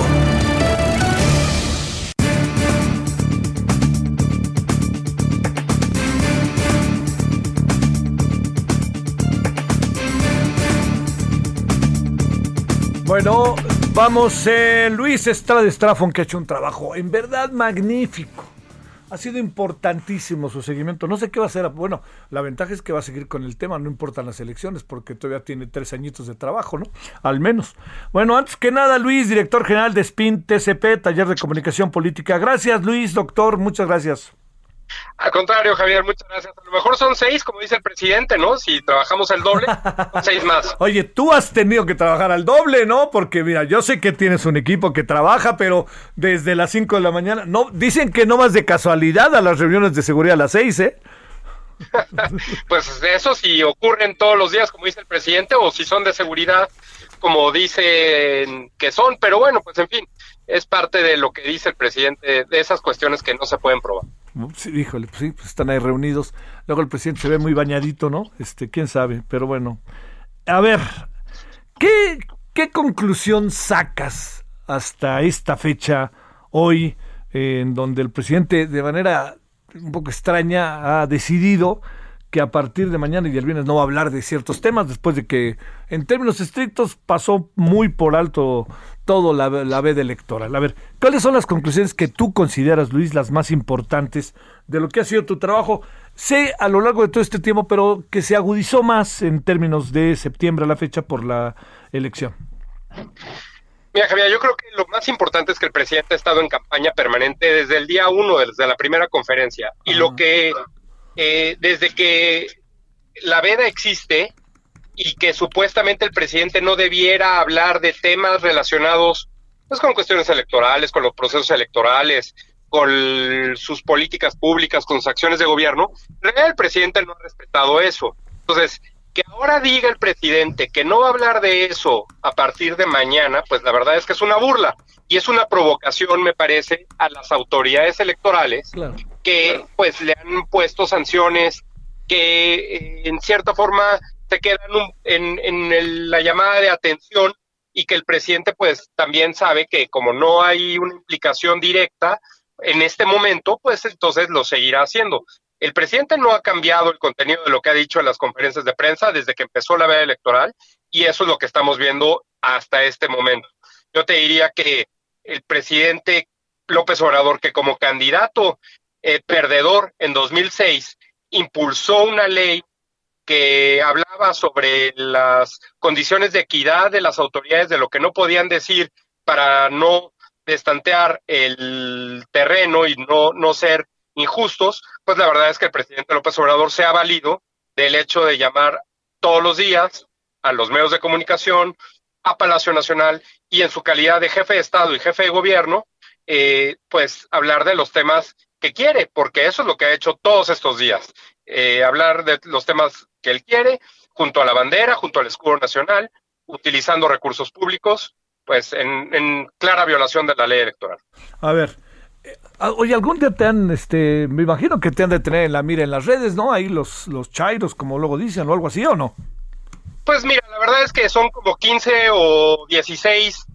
Bueno, vamos, eh, Luis Estrada Estrafón, que ha hecho un trabajo en verdad magnífico. Ha sido importantísimo su seguimiento. No sé qué va a hacer. Bueno, la ventaja es que va a seguir con el tema, no importan las elecciones, porque todavía tiene tres añitos de trabajo, ¿no? Al menos. Bueno, antes que nada, Luis, director general de SPIN TCP, Taller de Comunicación Política. Gracias, Luis, doctor, muchas gracias. Al contrario, Javier, muchas gracias. A lo mejor son seis, como dice el presidente, ¿no? Si trabajamos el doble, son seis más. Oye, tú has tenido que trabajar al doble, ¿no? Porque mira, yo sé que tienes un equipo que trabaja, pero desde las 5 de la mañana, no, dicen que no vas de casualidad a las reuniones de seguridad a las 6, ¿eh? Pues eso si ocurren todos los días, como dice el presidente, o si son de seguridad, como dicen que son. Pero bueno, pues en fin, es parte de lo que dice el presidente, de esas cuestiones que no se pueden probar. Sí, híjole, pues sí, pues están ahí reunidos. Luego el presidente se ve muy bañadito, ¿no? Este, quién sabe, pero bueno. A ver, ¿qué, qué conclusión sacas hasta esta fecha, hoy, en donde el presidente, de manera un poco extraña, ha decidido que a partir de mañana y el viernes no va a hablar de ciertos temas, después de que, en términos estrictos, pasó muy por alto todo la, la veda electoral. A ver, ¿cuáles son las conclusiones que tú consideras, Luis, las más importantes de lo que ha sido tu trabajo? Sé a lo largo de todo este tiempo, pero que se agudizó más en términos de septiembre a la fecha por la elección. Mira, Javier, yo creo que lo más importante es que el presidente ha estado en campaña permanente desde el día uno, desde la primera conferencia. Y lo que, eh, desde que la veda existe y que supuestamente el presidente no debiera hablar de temas relacionados pues, con cuestiones electorales, con los procesos electorales, con sus políticas públicas, con sus acciones de gobierno, el presidente no ha respetado eso. Entonces, que ahora diga el presidente que no va a hablar de eso a partir de mañana, pues la verdad es que es una burla y es una provocación, me parece, a las autoridades electorales que pues le han puesto sanciones que eh, en cierta forma se quedan un- en, en el- la llamada de atención y que el presidente pues también sabe que como no hay una implicación directa en este momento, pues entonces lo seguirá haciendo. El presidente no ha cambiado el contenido de lo que ha dicho en las conferencias de prensa desde que empezó la veda electoral y eso es lo que estamos viendo hasta este momento. Yo te diría que el presidente López Obrador, que como candidato eh, perdedor en 2006 impulsó una ley que hablaba sobre las condiciones de equidad de las autoridades, de lo que no podían decir para no destantear el terreno y no, no ser injustos, pues la verdad es que el presidente López Obrador se ha valido del hecho de llamar todos los días a los medios de comunicación, a Palacio Nacional y en su calidad de jefe de Estado y jefe de gobierno, eh, pues hablar de los temas que quiere, porque eso es lo que ha hecho todos estos días, eh, hablar de los temas que él quiere, junto a la bandera, junto al escudo nacional, utilizando recursos públicos, pues en, en clara violación de la ley electoral. A ver, eh, ah, oye, algún día te han, este, me imagino que te han de tener en la mira en las redes, ¿no? Ahí los, los chairos, como luego dicen, o algo así, ¿o no? Pues mira, la verdad es que son como 15 o 16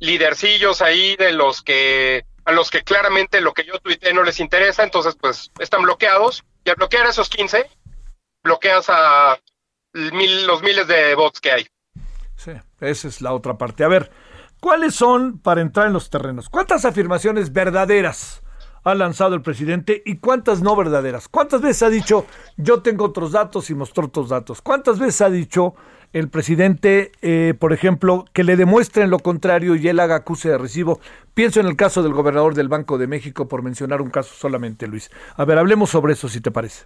lidercillos ahí de los que a los que claramente lo que yo tuiteé no les interesa, entonces pues están bloqueados y al bloquear esos 15 bloqueas a mil- los miles de bots que hay. Sí, esa es la otra parte. A ver, ¿cuáles son, para entrar en los terrenos, cuántas afirmaciones verdaderas ha lanzado el presidente y cuántas no verdaderas? ¿Cuántas veces ha dicho, yo tengo otros datos y mostró otros datos? ¿Cuántas veces ha dicho el presidente, eh, por ejemplo, que le demuestren lo contrario y él haga acuse de recibo? Pienso en el caso del gobernador del Banco de México, por mencionar un caso solamente, Luis. A ver, hablemos sobre eso, si te parece.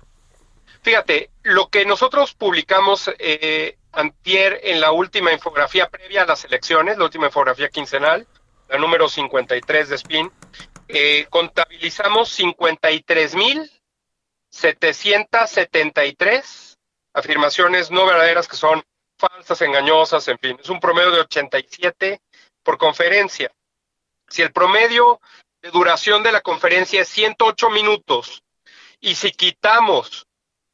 Fíjate, lo que nosotros publicamos eh, antier en la última infografía previa a las elecciones, la última infografía quincenal, la número 53 de Spin, eh, contabilizamos 53.773 afirmaciones no verdaderas que son falsas, engañosas, en fin. Es un promedio de 87 por conferencia. Si el promedio de duración de la conferencia es 108 minutos y si quitamos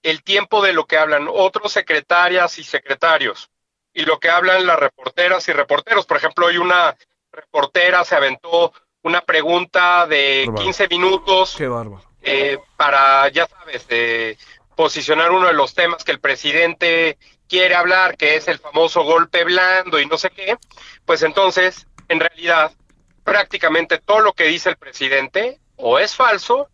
el tiempo de lo que hablan otros secretarias y secretarios y lo que hablan las reporteras y reporteros, por ejemplo, hoy una reportera se aventó una pregunta de 15 minutos Qué bárbaro. eh, para, ya sabes, eh, posicionar uno de los temas que el presidente quiere hablar, que es el famoso golpe blando y no sé qué, pues entonces, en realidad, prácticamente todo lo que dice el presidente o es falso,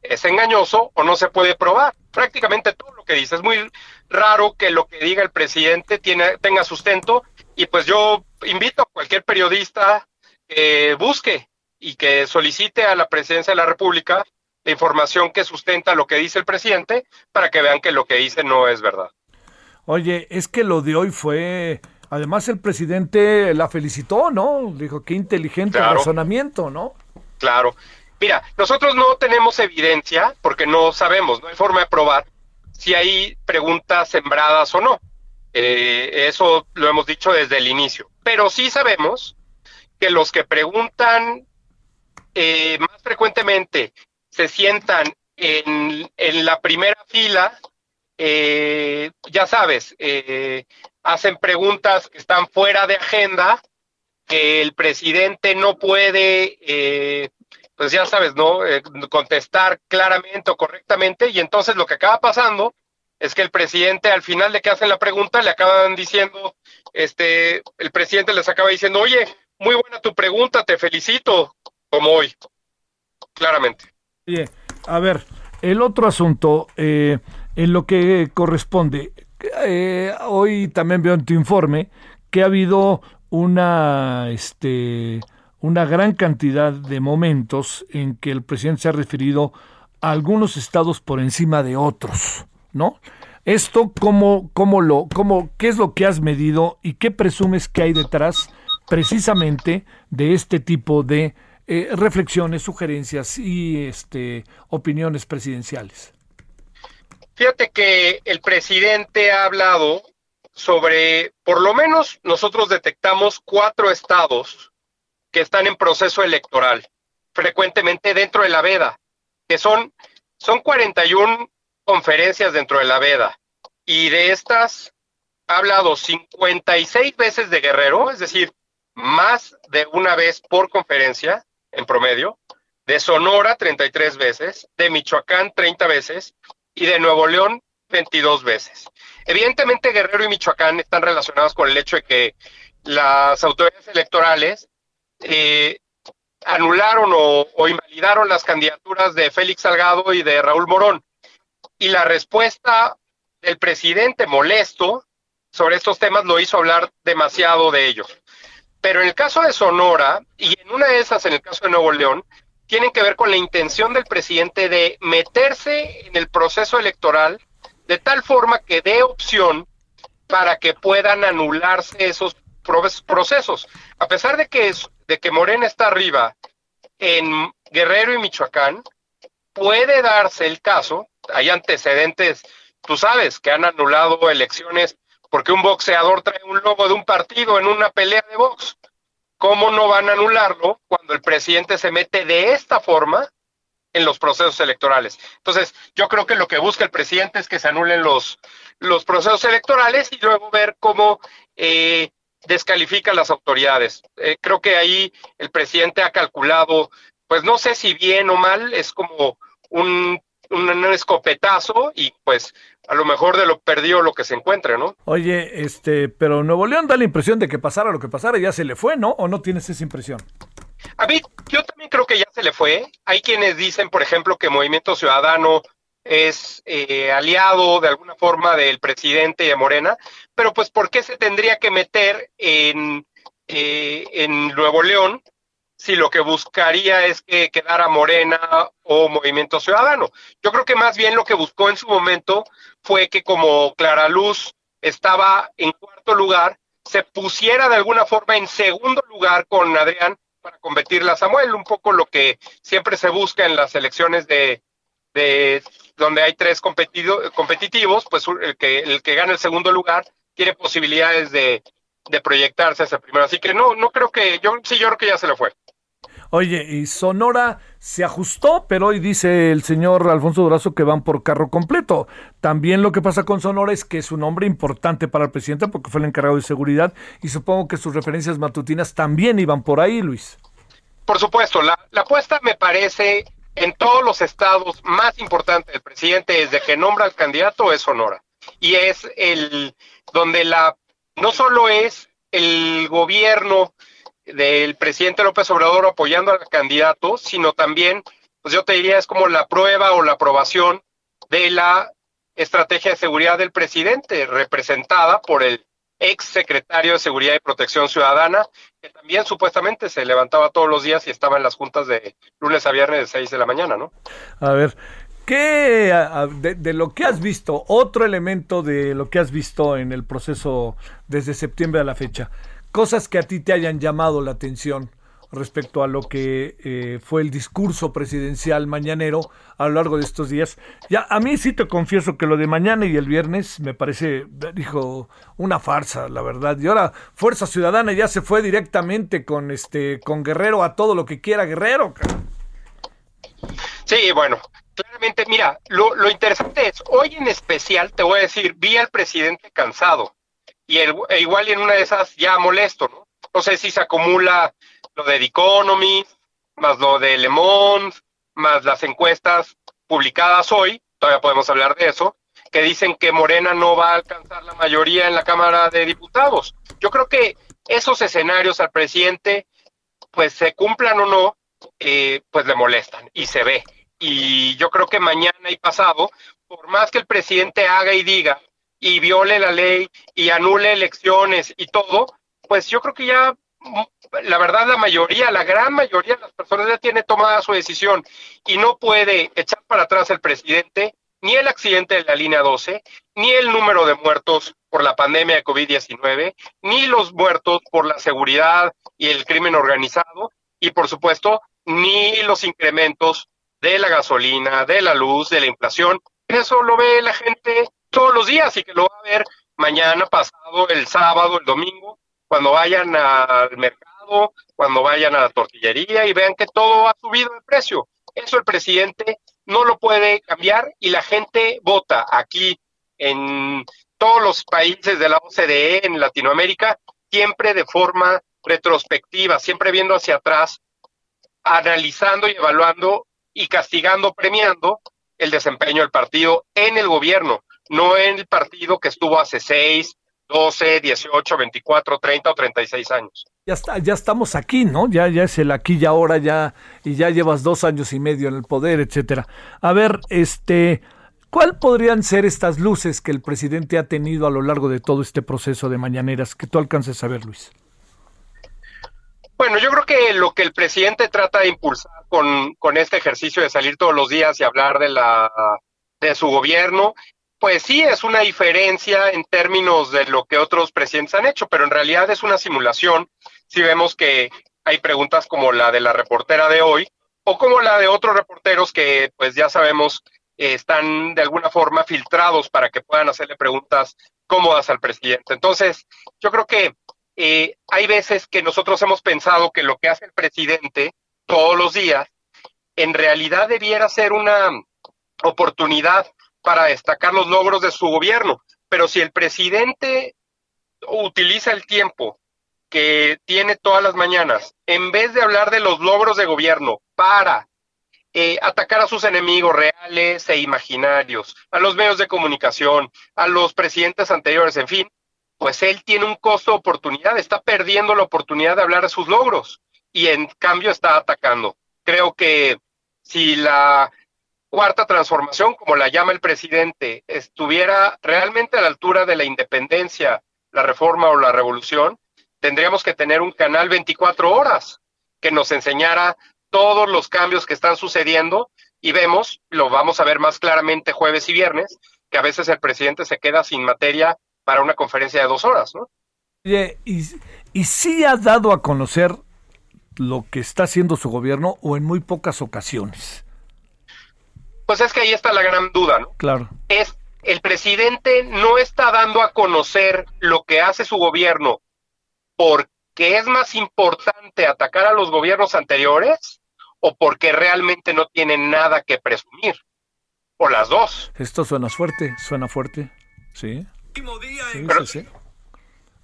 es engañoso o no se puede probar. Prácticamente todo lo que dice. Es muy raro que lo que diga el presidente tiene, tenga sustento y pues yo invito a cualquier periodista que busque y que solicite a la presidencia de la República la información que sustenta lo que dice el presidente para que vean que lo que dice no es verdad. Oye, es que lo de hoy fue... Además el presidente la felicitó, ¿no? Dijo, qué inteligente Claro. razonamiento, ¿no? Claro. Mira, nosotros no tenemos evidencia porque no sabemos, no hay forma de probar si hay preguntas sembradas o no. Eh, eso lo hemos dicho desde el inicio. Pero sí sabemos que los que preguntan eh, más frecuentemente se sientan en, en la primera fila, eh, ya sabes, eh, hacen preguntas que están fuera de agenda, que el presidente no puede, eh, pues ya sabes, ¿no? Eh, contestar claramente o correctamente, y entonces lo que acaba pasando es que el presidente al final de que hacen la pregunta le acaban diciendo, este, el presidente les acaba diciendo, oye, muy buena tu pregunta, te felicito, como hoy, claramente. Oye, a ver, el otro asunto, eh, en lo que corresponde, eh, hoy también veo en tu informe que ha habido una, este, una gran cantidad de momentos en que el presidente se ha referido a algunos estados por encima de otros, ¿no? Esto, ¿cómo, cómo lo, cómo, ¿qué es lo que has medido y qué presumes que hay detrás precisamente de este tipo de eh, reflexiones, sugerencias y este, opiniones presidenciales? Fíjate que el presidente ha hablado sobre, por lo menos nosotros detectamos cuatro estados que están en proceso electoral, frecuentemente dentro de la veda, que son, son 41 conferencias dentro de la veda, y de estas ha hablado 56 veces de Guerrero, es decir, más de una vez por conferencia en promedio, de Sonora 33 veces, de Michoacán 30 veces y de Nuevo León 22 veces. Evidentemente Guerrero y Michoacán están relacionados con el hecho de que las autoridades electorales eh, anularon o, o invalidaron las candidaturas de Félix Salgado y de Raúl Morón. Y la respuesta del presidente molesto sobre estos temas lo hizo hablar demasiado de ellos. Pero en el caso de Sonora, y en una de esas, en el caso de Nuevo León, tienen que ver con la intención del presidente de meterse en el proceso electoral de tal forma que dé opción para que puedan anularse esos pro- procesos. A pesar de que, es- de que Morena está arriba en Guerrero y Michoacán, puede darse el caso, hay antecedentes, tú sabes, que han anulado elecciones porque un boxeador trae un logo de un partido en una pelea de box. ¿Cómo no van a anularlo cuando el presidente se mete de esta forma en los procesos electorales? Entonces, yo creo que lo que busca el presidente es que se anulen los, los procesos electorales y luego ver cómo eh, descalifica a las autoridades. Eh, creo que ahí el presidente ha calculado, pues no sé si bien o mal, es como un, un escopetazo y pues a lo mejor de lo perdido lo que se encuentre, ¿no? Oye, este, pero Nuevo León da la impresión de que pasara lo que pasara, ya se le fue, ¿no? ¿O no tienes esa impresión? A mí, yo también creo que ya se le fue. Hay quienes dicen, por ejemplo, que Movimiento Ciudadano es eh, aliado de alguna forma del presidente y de Morena, pero pues ¿por qué se tendría que meter en, eh, en Nuevo León si lo que buscaría es que quedara Morena o Movimiento Ciudadano. Yo creo que más bien lo que buscó en su momento fue que como Clara Luz estaba en cuarto lugar, se pusiera de alguna forma en segundo lugar con Adrián para competirle a Samuel, un poco lo que siempre se busca en las elecciones de, de donde hay tres competido, competitivos, pues el que, el que gana el segundo lugar tiene posibilidades de, de proyectarse hacia primero. Así que no, no creo que, yo sí, yo creo que ya se le fue. Oye, y Sonora se ajustó, pero hoy dice el señor Alfonso Durazo que van por carro completo. También lo que pasa con Sonora es que es un hombre importante para el presidente porque fue el encargado de seguridad y supongo que sus referencias matutinas también iban por ahí, Luis. Por supuesto, la, la apuesta me parece en todos los estados más importantes del presidente desde que nombra al candidato es Sonora. Y es el donde la no solo es el gobierno del presidente López Obrador apoyando al candidato, sino también, pues yo te diría, es como la prueba o la aprobación de la estrategia de seguridad del presidente, representada por el ex secretario de Seguridad y Protección Ciudadana, que también supuestamente se levantaba todos los días y estaba en las juntas de lunes a viernes de 6 de la mañana, ¿no? A ver, ¿qué de, de, lo que has visto, otro elemento de lo que has visto en el proceso desde septiembre a la fecha, cosas que a ti te hayan llamado la atención respecto a lo que eh, fue el discurso presidencial mañanero a lo largo de estos días. Ya a mí sí te confieso que lo de mañana y el viernes me parece, dijo, una farsa, la verdad. Y ahora Fuerza Ciudadana ya se fue directamente con este con Guerrero a todo lo que quiera Guerrero. Sí, bueno, claramente, mira, lo, lo interesante es, hoy en especial te voy a decir, vi al presidente cansado y el, e igual en una de esas ya molesto, ¿no? No sé si se acumula lo de The Economy, más lo de Le Monde, más las encuestas publicadas hoy, todavía podemos hablar de eso, que dicen que Morena no va a alcanzar la mayoría en la Cámara de Diputados. Yo creo que esos escenarios al presidente, pues se cumplan o no, eh, pues le molestan y se ve. Y yo creo que mañana y pasado, por más que el presidente haga y diga y viole la ley y anule elecciones y todo, pues yo creo que ya la verdad la mayoría, la gran mayoría de las personas ya tiene tomada su decisión y no puede echar para atrás el presidente ni el accidente de la línea 12, ni el número de muertos por la pandemia de COVID-19, ni los muertos por la seguridad y el crimen organizado, y por supuesto, ni los incrementos de la gasolina, de la luz, de la inflación. Eso lo ve la gente todos los días y que lo va a ver mañana, pasado, el sábado, el domingo, cuando vayan al mercado, cuando vayan a la tortillería y vean que todo ha subido de precio. Eso el presidente no lo puede cambiar y la gente vota aquí en todos los países de la OCDE, en Latinoamérica, siempre de forma retrospectiva, siempre viendo hacia atrás, analizando y evaluando y castigando, premiando el desempeño del partido en el gobierno, no en el partido que estuvo hace seis, 12, 18, 24, 30 o 36 años. Ya está, ya estamos aquí, ¿no? Ya, ya es el aquí y ahora, ya, y ya llevas dos años y medio en el poder, etcétera. A ver, este, ¿cuál podrían ser estas luces que el presidente ha tenido a lo largo de todo este proceso de mañaneras que tú alcances a ver, Luis? Bueno, yo creo que lo que el presidente trata de impulsar con, con este ejercicio de salir todos los días y hablar de la de su gobierno pues sí, es una diferencia en términos de lo que otros presidentes han hecho, pero en realidad es una simulación. Si vemos que hay preguntas como la de la reportera de hoy o como la de otros reporteros que pues ya sabemos eh, están de alguna forma filtrados para que puedan hacerle preguntas cómodas al presidente. Entonces, yo creo que eh, hay veces que nosotros hemos pensado que lo que hace el presidente todos los días en realidad debiera ser una oportunidad para destacar los logros de su gobierno. Pero si el presidente utiliza el tiempo que tiene todas las mañanas, en vez de hablar de los logros de gobierno para eh, atacar a sus enemigos reales e imaginarios, a los medios de comunicación, a los presidentes anteriores, en fin, pues él tiene un costo de oportunidad, está perdiendo la oportunidad de hablar de sus logros y en cambio está atacando. Creo que si la cuarta transformación, como la llama el presidente, estuviera realmente a la altura de la independencia, la reforma o la revolución, tendríamos que tener un canal 24 horas. que nos enseñara todos los cambios que están sucediendo y vemos, lo vamos a ver más claramente jueves y viernes, que a veces el presidente se queda sin materia para una conferencia de dos horas, ¿no? Y, y sí ha dado a conocer lo que está haciendo su gobierno o en muy pocas ocasiones. Pues es que ahí está la gran duda, ¿no? Claro. Es el presidente no está dando a conocer lo que hace su gobierno porque es más importante atacar a los gobiernos anteriores o porque realmente no tiene nada que presumir. O las dos. Esto suena fuerte, suena fuerte. Sí. Sí, Pero- sí, sí.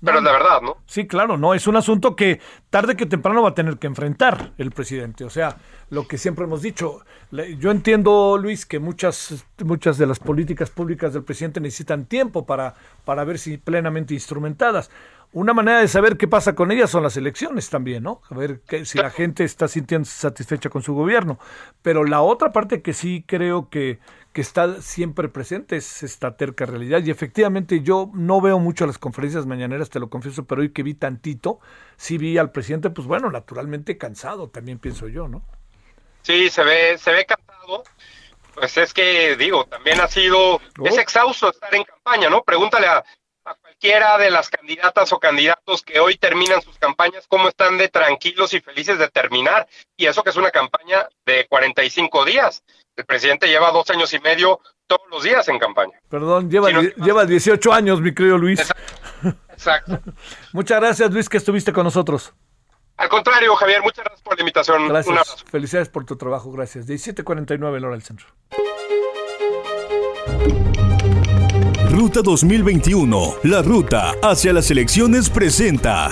Pero es la verdad, ¿no? Sí, claro, no, es un asunto que tarde que temprano va a tener que enfrentar el presidente. O sea, lo que siempre hemos dicho, yo entiendo, Luis, que muchas, muchas de las políticas públicas del presidente necesitan tiempo para, para ver si plenamente instrumentadas. Una manera de saber qué pasa con ellas son las elecciones también, ¿no? A ver que, si la gente está sintiéndose satisfecha con su gobierno. Pero la otra parte que sí creo que, que está siempre presente es esta terca realidad. Y efectivamente yo no veo mucho las conferencias mañaneras, te lo confieso, pero hoy que vi tantito, sí vi al presidente, pues bueno, naturalmente cansado, también pienso yo, ¿no? Sí, se ve, se ve cansado. Pues es que, digo, también ha sido, es exhausto estar en campaña, ¿no? Pregúntale a, a cualquiera de las candidatas o candidatos que hoy terminan sus campañas, cómo están de tranquilos y felices de terminar. Y eso que es una campaña de 45 días. El presidente lleva dos años y medio todos los días en campaña. Perdón, lleva, no, die- lleva 18 años, mi querido Luis. Exacto. Muchas gracias, Luis, que estuviste con nosotros. Al contrario, Javier, muchas gracias por la invitación. Un Gracias. abrazo. Felicidades por tu trabajo, gracias. 17.49 la hora del centro. Ruta 2021, la ruta hacia las elecciones presenta.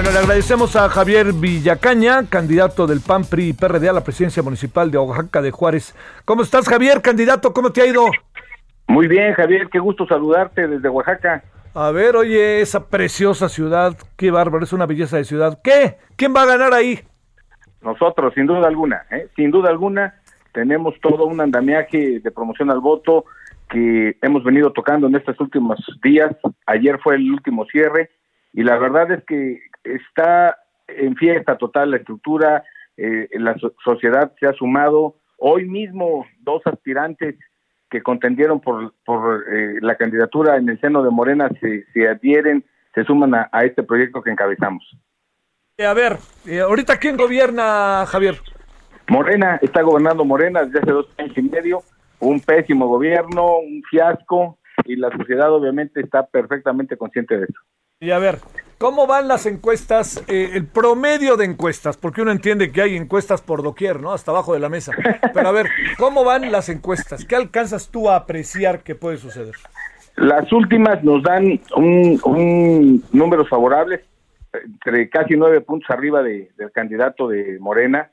Bueno, le agradecemos a Javier Villacaña, candidato del PAN, PRI y PRD a la presidencia municipal de Oaxaca de Juárez. ¿Cómo estás, Javier, candidato? ¿Cómo te ha ido? Muy bien, Javier, qué gusto saludarte desde Oaxaca. A ver, oye, esa preciosa ciudad, qué bárbaro, es una belleza de ciudad. ¿Qué? ¿Quién va a ganar ahí? Nosotros, sin duda alguna, ¿eh? sin duda alguna, tenemos todo un andamiaje de promoción al voto que hemos venido tocando en estos últimos días. Ayer fue el último cierre y la verdad es que está en fiesta total la estructura, eh, la so- sociedad se ha sumado. Hoy mismo dos aspirantes que contendieron por, por eh, la candidatura en el seno de Morena se, se adhieren, se suman a, a este proyecto que encabezamos. Eh, a ver, eh, ahorita quién gobierna, Javier. Morena está gobernando Morena desde hace dos años y medio, un pésimo gobierno, un fiasco, y la sociedad obviamente está perfectamente consciente de eso. Y a ver, ¿cómo van las encuestas, eh, el promedio de encuestas? Porque uno entiende que hay encuestas por doquier, ¿no? Hasta abajo de la mesa. Pero a ver, ¿cómo van las encuestas? ¿Qué alcanzas tú a apreciar que puede suceder? Las últimas nos dan un, un números favorables, entre casi nueve puntos arriba de- del candidato de Morena,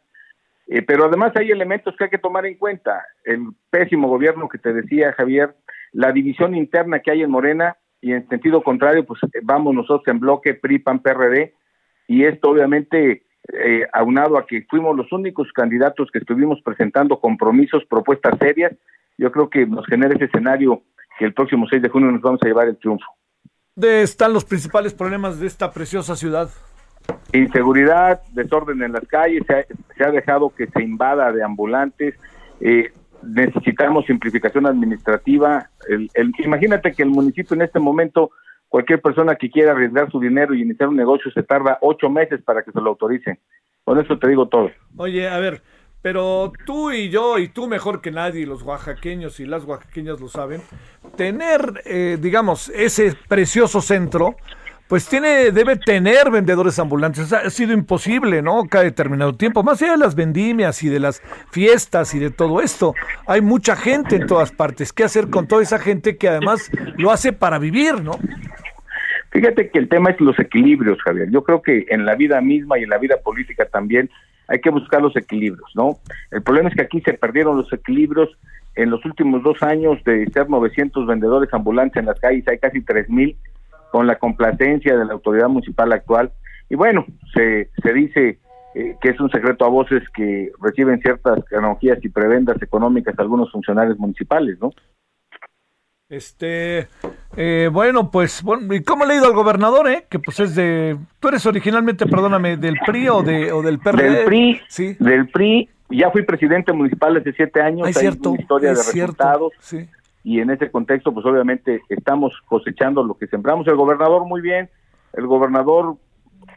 Eh, pero además hay elementos que hay que tomar en cuenta. El pésimo gobierno que te decía Javier, la división interna que hay en Morena y en sentido contrario, pues eh, vamos nosotros en bloque PRI, PAN, PRD y esto obviamente eh, aunado a que fuimos los únicos candidatos que estuvimos presentando compromisos, propuestas serias, yo creo que nos genera ese escenario que el próximo 6 de junio nos vamos a llevar el triunfo. ¿Dónde están los principales problemas de esta preciosa ciudad? Inseguridad, desorden en las calles, se ha, se ha dejado que se invada de ambulantes, eh, necesitamos simplificación administrativa. El, el- imagínate que el municipio en este momento, cualquier persona que quiera arriesgar su dinero y iniciar un negocio se tarda ocho meses para que se lo autoricen. Con eso te digo todo. Oye, a ver, pero tú y yo, y tú mejor que nadie, los oaxaqueños y las oaxaqueñas lo saben, tener, eh, digamos, ese precioso centro, pues tiene, debe tener vendedores ambulantes. Ha, sido imposible, ¿no? Cada determinado tiempo, más allá de las vendimias y de las fiestas y de todo esto. Hay mucha gente en todas partes. ¿Qué hacer con toda esa gente que además lo hace para vivir, ¿no? Fíjate que el tema es los equilibrios, Javier. Yo creo que en la vida misma y en la vida política también hay que buscar los equilibrios, ¿no? El problema es que aquí se perdieron los equilibrios en los últimos dos años de ser 900 vendedores ambulantes en las calles, hay casi 3000 con la complacencia de la autoridad municipal actual. Y bueno, se, se dice eh, que es un secreto a voces que reciben ciertas canonjías y prebendas económicas algunos funcionarios municipales, ¿no? Este, eh, bueno, pues, bueno, ¿y cómo le ha ido al gobernador, eh? Que pues es de, tú eres originalmente, perdóname, del PRI o, de, o del PRD. Del PRI, sí. del PRI, ya fui presidente municipal hace siete años, Es hay cierto, una historia de cierto, resultados, sí. Y en ese contexto, pues obviamente estamos cosechando lo que sembramos. El gobernador muy bien, el gobernador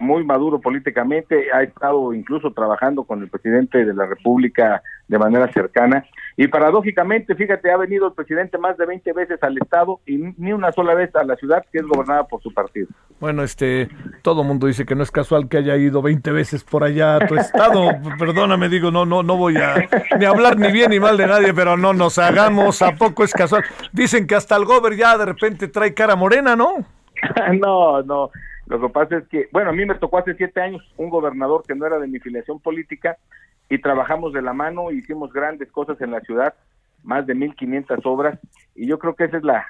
muy maduro políticamente, ha estado incluso trabajando con el presidente de la República de manera cercana. Y paradójicamente, fíjate, ha venido el presidente más de 20 veces al Estado y ni una sola vez a la ciudad que es gobernada por su partido. Bueno, este, todo mundo dice que no es casual que haya ido 20 veces por allá a tu estado. Perdóname, digo, no, no, no voy a ni hablar ni bien ni mal de nadie, pero no nos hagamos, ¿a poco es casual? Dicen que hasta el gober ya de repente trae cara morena, ¿no? no, no. Lo que pasa es que, bueno, a mí me tocó hace siete años un gobernador que no era de mi filiación política y trabajamos de la mano, hicimos grandes cosas en la ciudad, más de 1.500 obras, y yo creo que esa es la,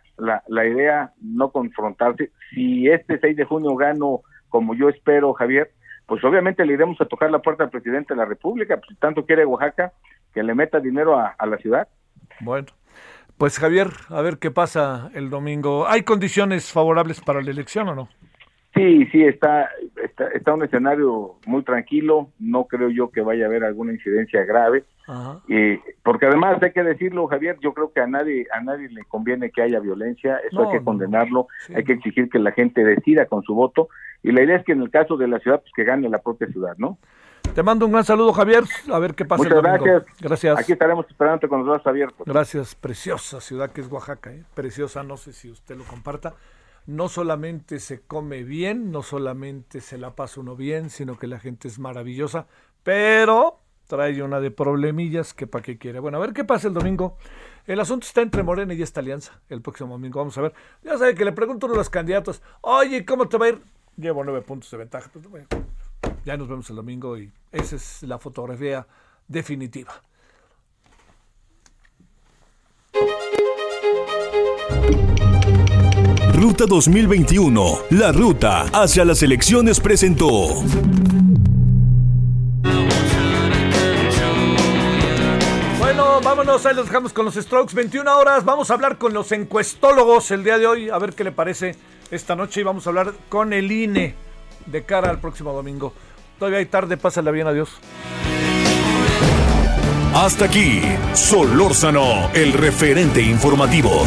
la, idea, no confrontarse. Si este 6 de junio gano como yo espero, Javier, pues obviamente le iremos a tocar la puerta al presidente de la República, pues si tanto quiere Oaxaca, que le meta dinero a la ciudad. Bueno, pues Javier, a ver qué pasa el domingo. ¿Hay condiciones favorables para la elección o no? Sí, sí, está, está, está un escenario muy tranquilo, no creo yo que vaya a haber alguna incidencia grave, eh, porque además hay que decirlo, Javier, yo creo que a nadie, a nadie le conviene que haya violencia, eso No, hay que condenarlo, sí. hay que exigir que la gente decida con su voto, y la idea es que en el caso de la ciudad, pues que gane la propia ciudad, ¿no? Te mando un gran saludo, Javier. A ver qué pasa Muchas el gracias. Gracias. Aquí estaremos esperándote con los brazos abiertos. Gracias, preciosa ciudad que es Oaxaca, ¿eh? preciosa, no sé si usted lo comparta. No solamente se come bien, no solamente se la pasa uno bien, sino que la gente es maravillosa, pero trae una de problemillas que para qué quiere. Bueno, a ver qué pasa el domingo. El asunto está entre Morena y esta alianza el próximo domingo. Vamos a ver. Ya sabe que le pregunto a uno de los candidatos, oye, ¿cómo te va a ir? Llevo nueve puntos de ventaja. Pues, ya nos vemos el domingo y esa es la fotografía definitiva. Ruta 2021, la ruta hacia las elecciones presentó. Bueno, vámonos, ahí los dejamos con los Strokes. 21 horas, vamos a hablar con los encuestólogos el día de hoy, a ver qué le parece esta noche y vamos a hablar con el INE de cara al próximo domingo. Todavía hay tarde, pásala bien, adiós. Hasta aquí, Solórzano, el referente informativo.